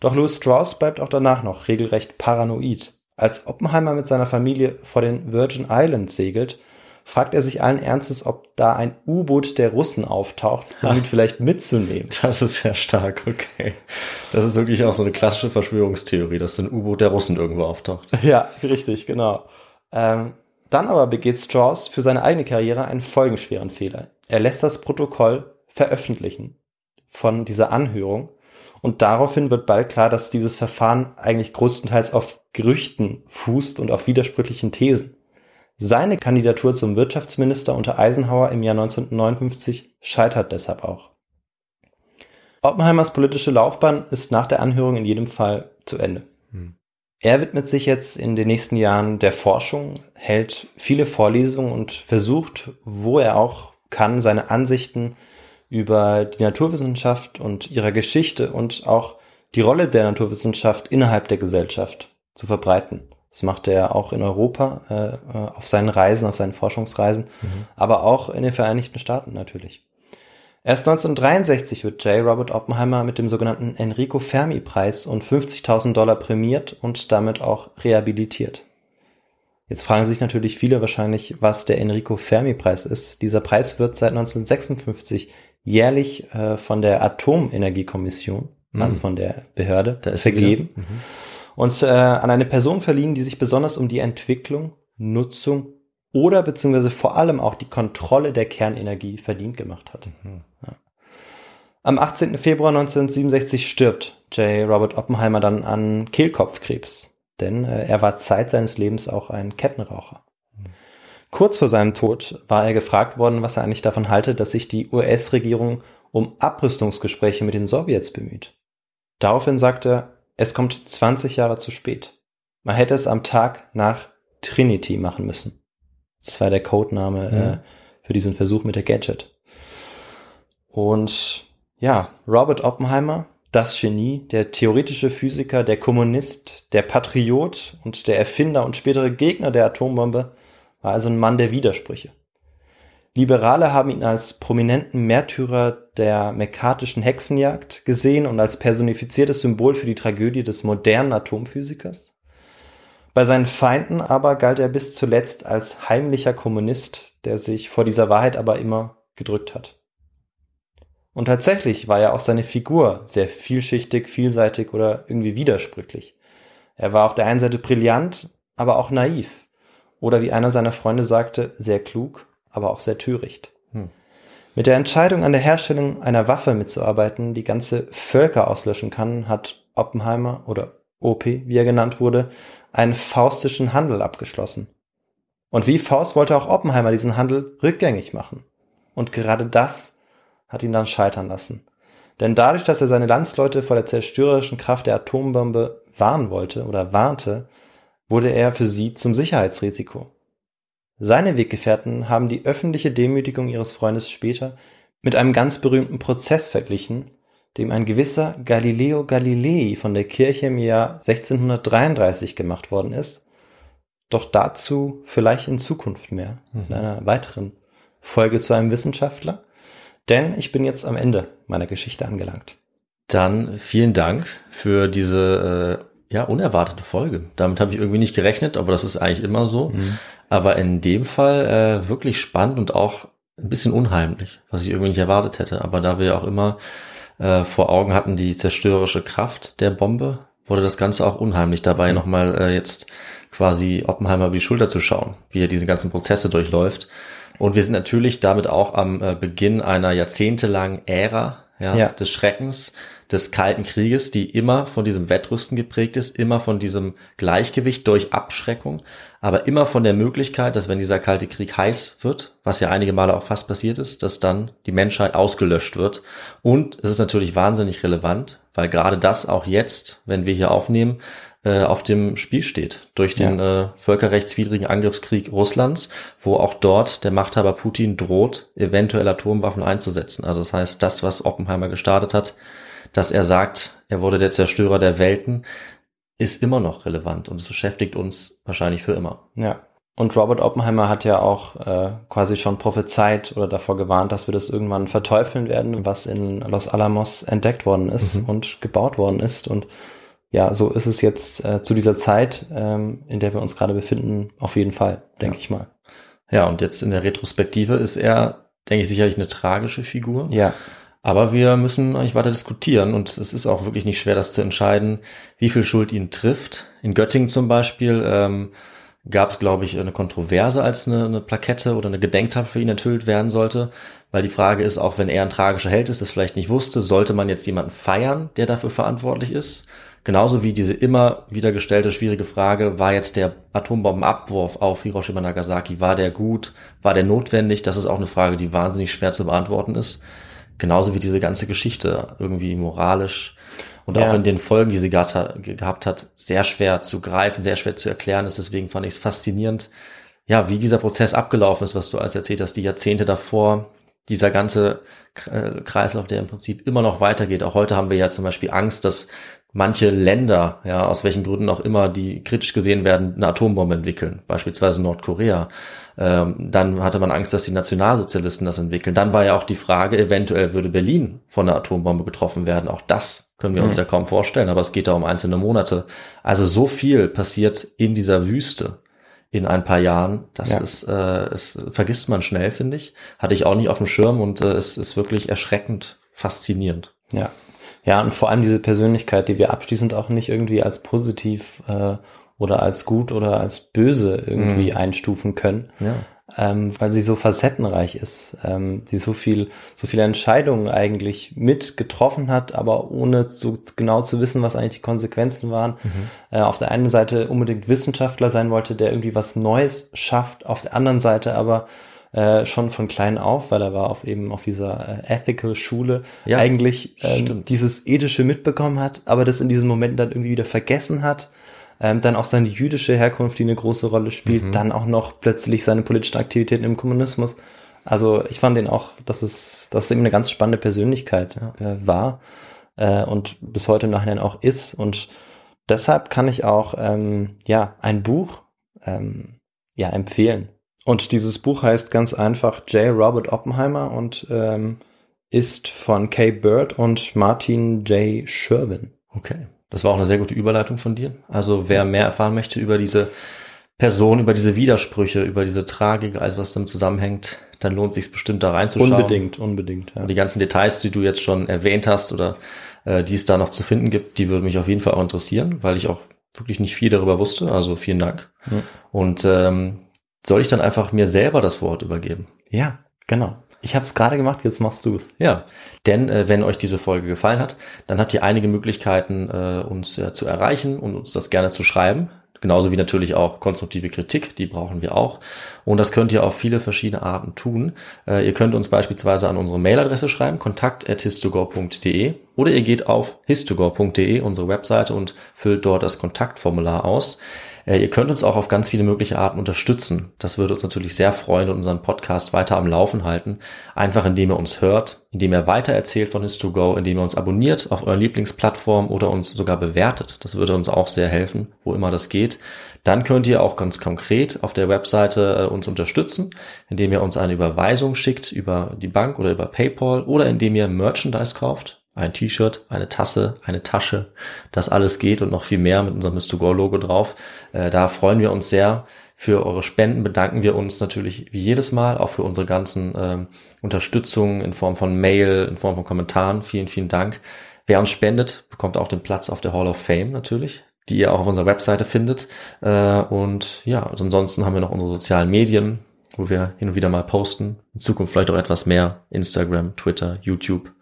Doch Louis Strauss bleibt auch danach noch regelrecht paranoid. Als Oppenheimer mit seiner Familie vor den Virgin Islands segelt, fragt er sich allen Ernstes, ob da ein U-Boot der Russen auftaucht, um ihn vielleicht mitzunehmen. Das ist sehr stark, okay. Das ist wirklich auch so eine klassische Verschwörungstheorie, dass ein U-Boot der Russen irgendwo auftaucht. Ja, richtig, genau. Ähm, dann aber begeht Strauss für seine eigene Karriere einen folgenschweren Fehler. Er lässt das Protokoll veröffentlichen von dieser Anhörung und daraufhin wird bald klar, dass dieses Verfahren eigentlich größtenteils auf Gerüchten fußt und auf widersprüchlichen Thesen. Seine Kandidatur zum Wirtschaftsminister unter Eisenhower im Jahr 1959 scheitert deshalb auch. Oppenheimers politische Laufbahn ist nach der Anhörung in jedem Fall zu Ende. Hm. Er widmet sich jetzt in den nächsten Jahren der Forschung, hält viele Vorlesungen und versucht, wo er auch kann, seine Ansichten über die Naturwissenschaft und ihrer Geschichte und auch die Rolle der Naturwissenschaft innerhalb der Gesellschaft zu verbreiten. Das macht er auch in Europa äh, äh, auf seinen Reisen, auf seinen Forschungsreisen, mhm. aber auch in den Vereinigten Staaten natürlich. Erst 1963 wird J. Robert Oppenheimer mit dem sogenannten Enrico Fermi Preis und 50.000 Dollar prämiert und damit auch rehabilitiert. Jetzt fragen sich natürlich viele wahrscheinlich, was der Enrico Fermi Preis ist. Dieser Preis wird seit 1956 jährlich äh, von der Atomenergiekommission, mhm. also von der Behörde, vergeben. Mhm und äh, an eine Person verliehen, die sich besonders um die Entwicklung, Nutzung oder beziehungsweise vor allem auch die Kontrolle der Kernenergie verdient gemacht hat. Mhm. Ja. Am 18. Februar 1967 stirbt J. Robert Oppenheimer dann an Kehlkopfkrebs, denn äh, er war Zeit seines Lebens auch ein Kettenraucher. Kurz vor seinem Tod war er gefragt worden, was er eigentlich davon halte, dass sich die US-Regierung um Abrüstungsgespräche mit den Sowjets bemüht. Daraufhin sagte er, es kommt 20 Jahre zu spät. Man hätte es am Tag nach Trinity machen müssen. Das war der Codename mhm. äh, für diesen Versuch mit der Gadget. Und ja, Robert Oppenheimer, das Genie, der theoretische Physiker, der Kommunist, der Patriot und der Erfinder und spätere Gegner der Atombombe, war also ein Mann der Widersprüche. Liberale haben ihn als prominenten Märtyrer der mekatischen Hexenjagd gesehen und als personifiziertes Symbol für die Tragödie des modernen Atomphysikers. Bei seinen Feinden aber galt er bis zuletzt als heimlicher Kommunist, der sich vor dieser Wahrheit aber immer gedrückt hat. Und tatsächlich war ja auch seine Figur sehr vielschichtig, vielseitig oder irgendwie widersprüchlich. Er war auf der einen Seite brillant, aber auch naiv. Oder wie einer seiner Freunde sagte, sehr klug aber auch sehr töricht. Hm. Mit der Entscheidung an der Herstellung einer Waffe mitzuarbeiten, die ganze Völker auslöschen kann, hat Oppenheimer oder OP, wie er genannt wurde, einen faustischen Handel abgeschlossen. Und wie Faust wollte auch Oppenheimer diesen Handel rückgängig machen. Und gerade das hat ihn dann scheitern lassen. Denn dadurch, dass er seine Landsleute vor der zerstörerischen Kraft der Atombombe warnen wollte oder warnte, wurde er für sie zum Sicherheitsrisiko. Seine Weggefährten haben die öffentliche Demütigung ihres Freundes später mit einem ganz berühmten Prozess verglichen, dem ein gewisser Galileo Galilei von der Kirche im Jahr 1633 gemacht worden ist. Doch dazu vielleicht in Zukunft mehr, in Mhm. einer weiteren Folge zu einem Wissenschaftler. Denn ich bin jetzt am Ende meiner Geschichte angelangt. Dann vielen Dank für diese äh, ja unerwartete Folge. Damit habe ich irgendwie nicht gerechnet, aber das ist eigentlich immer so. Aber in dem Fall äh, wirklich spannend und auch ein bisschen unheimlich, was ich irgendwie nicht erwartet hätte. Aber da wir auch immer äh, vor Augen hatten die zerstörerische Kraft der Bombe, wurde das Ganze auch unheimlich dabei, nochmal äh, jetzt quasi Oppenheimer über die Schulter zu schauen, wie er diese ganzen Prozesse durchläuft. Und wir sind natürlich damit auch am äh, Beginn einer jahrzehntelangen Ära ja, Ja. des Schreckens, des Kalten Krieges, die immer von diesem Wettrüsten geprägt ist, immer von diesem Gleichgewicht durch Abschreckung, aber immer von der Möglichkeit, dass wenn dieser Kalte Krieg heiß wird, was ja einige Male auch fast passiert ist, dass dann die Menschheit ausgelöscht wird. Und es ist natürlich wahnsinnig relevant, weil gerade das auch jetzt, wenn wir hier aufnehmen, äh, auf dem Spiel steht durch den äh, völkerrechtswidrigen Angriffskrieg Russlands, wo auch dort der Machthaber Putin droht, eventuell Atomwaffen einzusetzen. Also das heißt, das, was Oppenheimer gestartet hat, dass er sagt, er wurde der Zerstörer der Welten, ist immer noch relevant und es beschäftigt uns wahrscheinlich für immer. Ja. Und Robert Oppenheimer hat ja auch äh, quasi schon prophezeit oder davor gewarnt, dass wir das irgendwann verteufeln werden, was in Los Alamos entdeckt worden ist Mhm. und gebaut worden ist. Und ja, so ist es jetzt äh, zu dieser Zeit, ähm, in der wir uns gerade befinden, auf jeden Fall, denke Ja. ich mal. Ja, und jetzt in der Retrospektive ist er, denke ich, sicherlich eine tragische Figur. Ja, Aber wir müssen eigentlich weiter diskutieren und es ist auch wirklich nicht schwer, das zu entscheiden, wie viel Schuld ihn trifft. In Göttingen zum Beispiel ähm, gab es, glaube ich, eine Kontroverse, als eine, eine Plakette oder eine Gedenktafel für ihn enthüllt werden sollte. Weil die Frage ist, auch wenn er ein tragischer Held ist, das vielleicht nicht wusste, sollte man jetzt jemanden feiern, der dafür verantwortlich ist? Genauso wie diese immer wieder gestellte schwierige Frage, war jetzt der Atombombenabwurf auf Hiroshima Nagasaki, war der gut, war der notwendig? Das ist auch eine Frage, die wahnsinnig schwer zu beantworten ist. Genauso wie diese ganze Geschichte irgendwie moralisch und Ja. auch in den Folgen, die sie gehabt hat, gehabt hat, sehr schwer zu greifen, sehr schwer zu erklären ist. Deswegen fand ich es faszinierend, ja, wie dieser Prozess abgelaufen ist, was du als erzählt hast, die Jahrzehnte davor, dieser ganze äh, Kreislauf, der im Prinzip immer noch weitergeht. Auch heute haben wir ja zum Beispiel Angst, dass manche Länder, ja, aus welchen Gründen auch immer, die kritisch gesehen werden, eine Atombombe entwickeln, beispielsweise Nordkorea. Ähm, dann hatte man Angst, dass die Nationalsozialisten das entwickeln. Dann war ja auch die Frage, eventuell würde Berlin von einer Atombombe getroffen werden. Auch das können wir uns Mhm. ja kaum vorstellen, aber es geht da um einzelne Monate. Also so viel passiert in dieser Wüste in ein paar Jahren. Das Ja. ist, äh, es vergisst man schnell, finde ich. Hatte ich auch nicht auf dem Schirm und äh, es ist wirklich erschreckend faszinierend. ja. Ja, und vor allem diese Persönlichkeit, die wir abschließend auch nicht irgendwie als positiv äh, oder als gut oder als böse irgendwie Mhm. einstufen können. Ja. ähm, weil sie so facettenreich ist, ähm, die so viel, so viele Entscheidungen eigentlich mit getroffen hat, aber ohne so genau zu wissen, was eigentlich die Konsequenzen waren. Äh, auf der einen Seite unbedingt Wissenschaftler sein wollte, der irgendwie was Neues schafft, auf der anderen Seite aber äh, schon von klein auf, weil er war auf eben auf dieser äh, Ethical Schule Ja, eigentlich ähm, dieses ethische mitbekommen hat, aber das in diesem Moment dann irgendwie wieder vergessen hat. Ähm, dann auch seine jüdische Herkunft, die eine große Rolle spielt, Mhm. dann auch noch plötzlich seine politischen Aktivitäten im Kommunismus. Also ich fand den auch, dass es, dass es eben eine ganz spannende Persönlichkeit äh, war äh, und bis heute im Nachhinein auch ist. Und deshalb kann ich auch ähm, ja ein Buch ähm, ja empfehlen. Und dieses Buch heißt ganz einfach J. Robert Oppenheimer und ähm, ist von Kay Bird und Martin J. Sherwin. Okay. Das war auch eine sehr gute Überleitung von dir. Also wer mehr erfahren möchte über diese Person, über diese Widersprüche, über diese Tragik, alles was damit zusammenhängt, dann lohnt sich bestimmt da reinzuschauen. Unbedingt, unbedingt. Ja. Und die ganzen Details, die du jetzt schon erwähnt hast oder äh, die es da noch zu finden gibt, die würden mich auf jeden Fall auch interessieren, weil ich auch wirklich nicht viel darüber wusste. Also vielen Dank. Ja. Und ähm, soll ich dann einfach mir selber das Wort übergeben? Ja, genau. Ich habe es gerade gemacht, jetzt machst du es. Ja, denn äh, wenn euch diese Folge gefallen hat, dann habt ihr einige Möglichkeiten, äh, uns äh, zu erreichen und uns das gerne zu schreiben. Genauso wie natürlich auch konstruktive Kritik, die brauchen wir auch. Und das könnt ihr auf viele verschiedene Arten tun. Äh, ihr könnt uns beispielsweise an unsere Mailadresse schreiben, kontakt.histogor.de oder ihr geht auf histogor.de, unsere Webseite, und füllt dort das Kontaktformular aus. Äh, ihr könnt uns auch auf ganz viele mögliche Arten unterstützen. Das würde uns natürlich sehr freuen und unseren Podcast weiter am Laufen halten. Einfach indem ihr uns hört, indem ihr weitererzählt von His2Go, indem ihr uns abonniert auf euren Lieblingsplattform oder uns sogar bewertet. Das würde uns auch sehr helfen, wo immer das geht. Dann könnt ihr auch ganz konkret auf der Webseite äh, uns unterstützen, indem ihr uns eine Überweisung schickt über die Bank oder über PayPal oder indem ihr Merchandise kauft. Ein T-Shirt, eine Tasse, eine Tasche, das alles geht und noch viel mehr mit unserem Mr. Drauf. Äh, da freuen wir uns sehr. Für eure Spenden bedanken wir uns natürlich wie jedes Mal, auch für unsere ganzen ähm, Unterstützungen in Form von Mail, in Form von Kommentaren. Vielen, vielen Dank. Wer uns spendet, bekommt auch den Platz auf der Hall of Fame natürlich die ihr auch auf unserer Webseite findet. Äh, und ja, also ansonsten haben wir noch unsere sozialen Medien, wo wir hin und wieder mal posten. In Zukunft vielleicht auch etwas mehr. Instagram, Twitter, YouTube.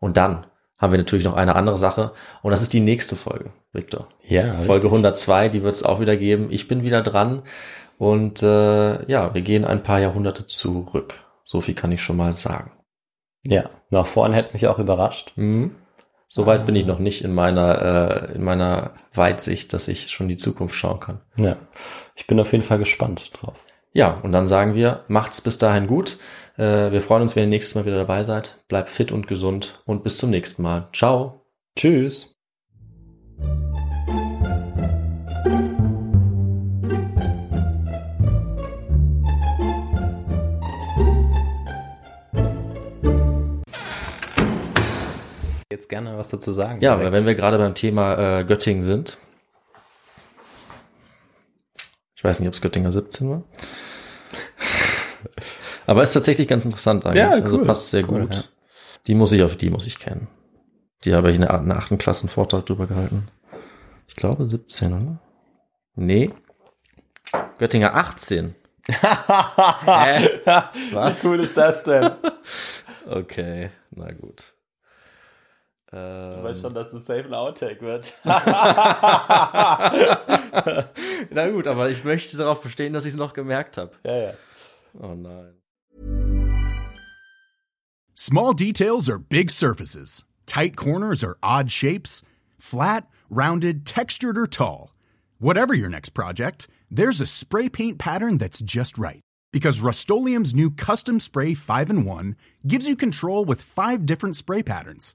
Und dann haben wir natürlich noch eine andere Sache. Und das ist die nächste Folge, Victor. Ja. Folge richtig. 102, die wird es auch wieder geben. Ich bin wieder dran. Und äh, ja, wir gehen ein paar Jahrhunderte zurück. So viel kann ich schon mal sagen. Ja, nach vorne hätte mich auch überrascht. Mhm. Soweit bin ich noch nicht in meiner, äh, in meiner Weitsicht, dass ich schon die Zukunft schauen kann. Ja, ich bin auf jeden Fall gespannt drauf. Ja, und dann sagen wir, macht's bis dahin gut. Äh, wir freuen uns, wenn ihr nächstes Mal wieder dabei seid. Bleibt fit und gesund und bis zum nächsten Mal. Ciao. Tschüss. Jetzt gerne was dazu sagen. Ja, direkt. wenn wir gerade beim Thema äh, Göttingen sind. Ich weiß nicht, ob es Göttinger 17 war. Aber ist tatsächlich ganz interessant eigentlich. Ja, also cool. Also passt sehr cool, gut. Ja. Die muss ich auf die muss ich kennen. Die habe ich in der achten Klassen Vortrag drüber gehalten. Ich glaube 17, oder? Nee. Göttinger 18. Hä? Was? Wie cool ist das denn? okay, na gut. Ähm, du weißt schon, dass das safe ein Outtake wird. Na gut, aber ich möchte darauf bestehen, dass ich es noch gemerkt habe. Ja, ja. Oh nein. Small details are big surfaces. Tight corners are odd shapes. Flat, rounded, textured or tall. Whatever your next project, there's a spray paint pattern that's just right. Because Rust new Custom Spray 5 in 1 gives you control with five different spray patterns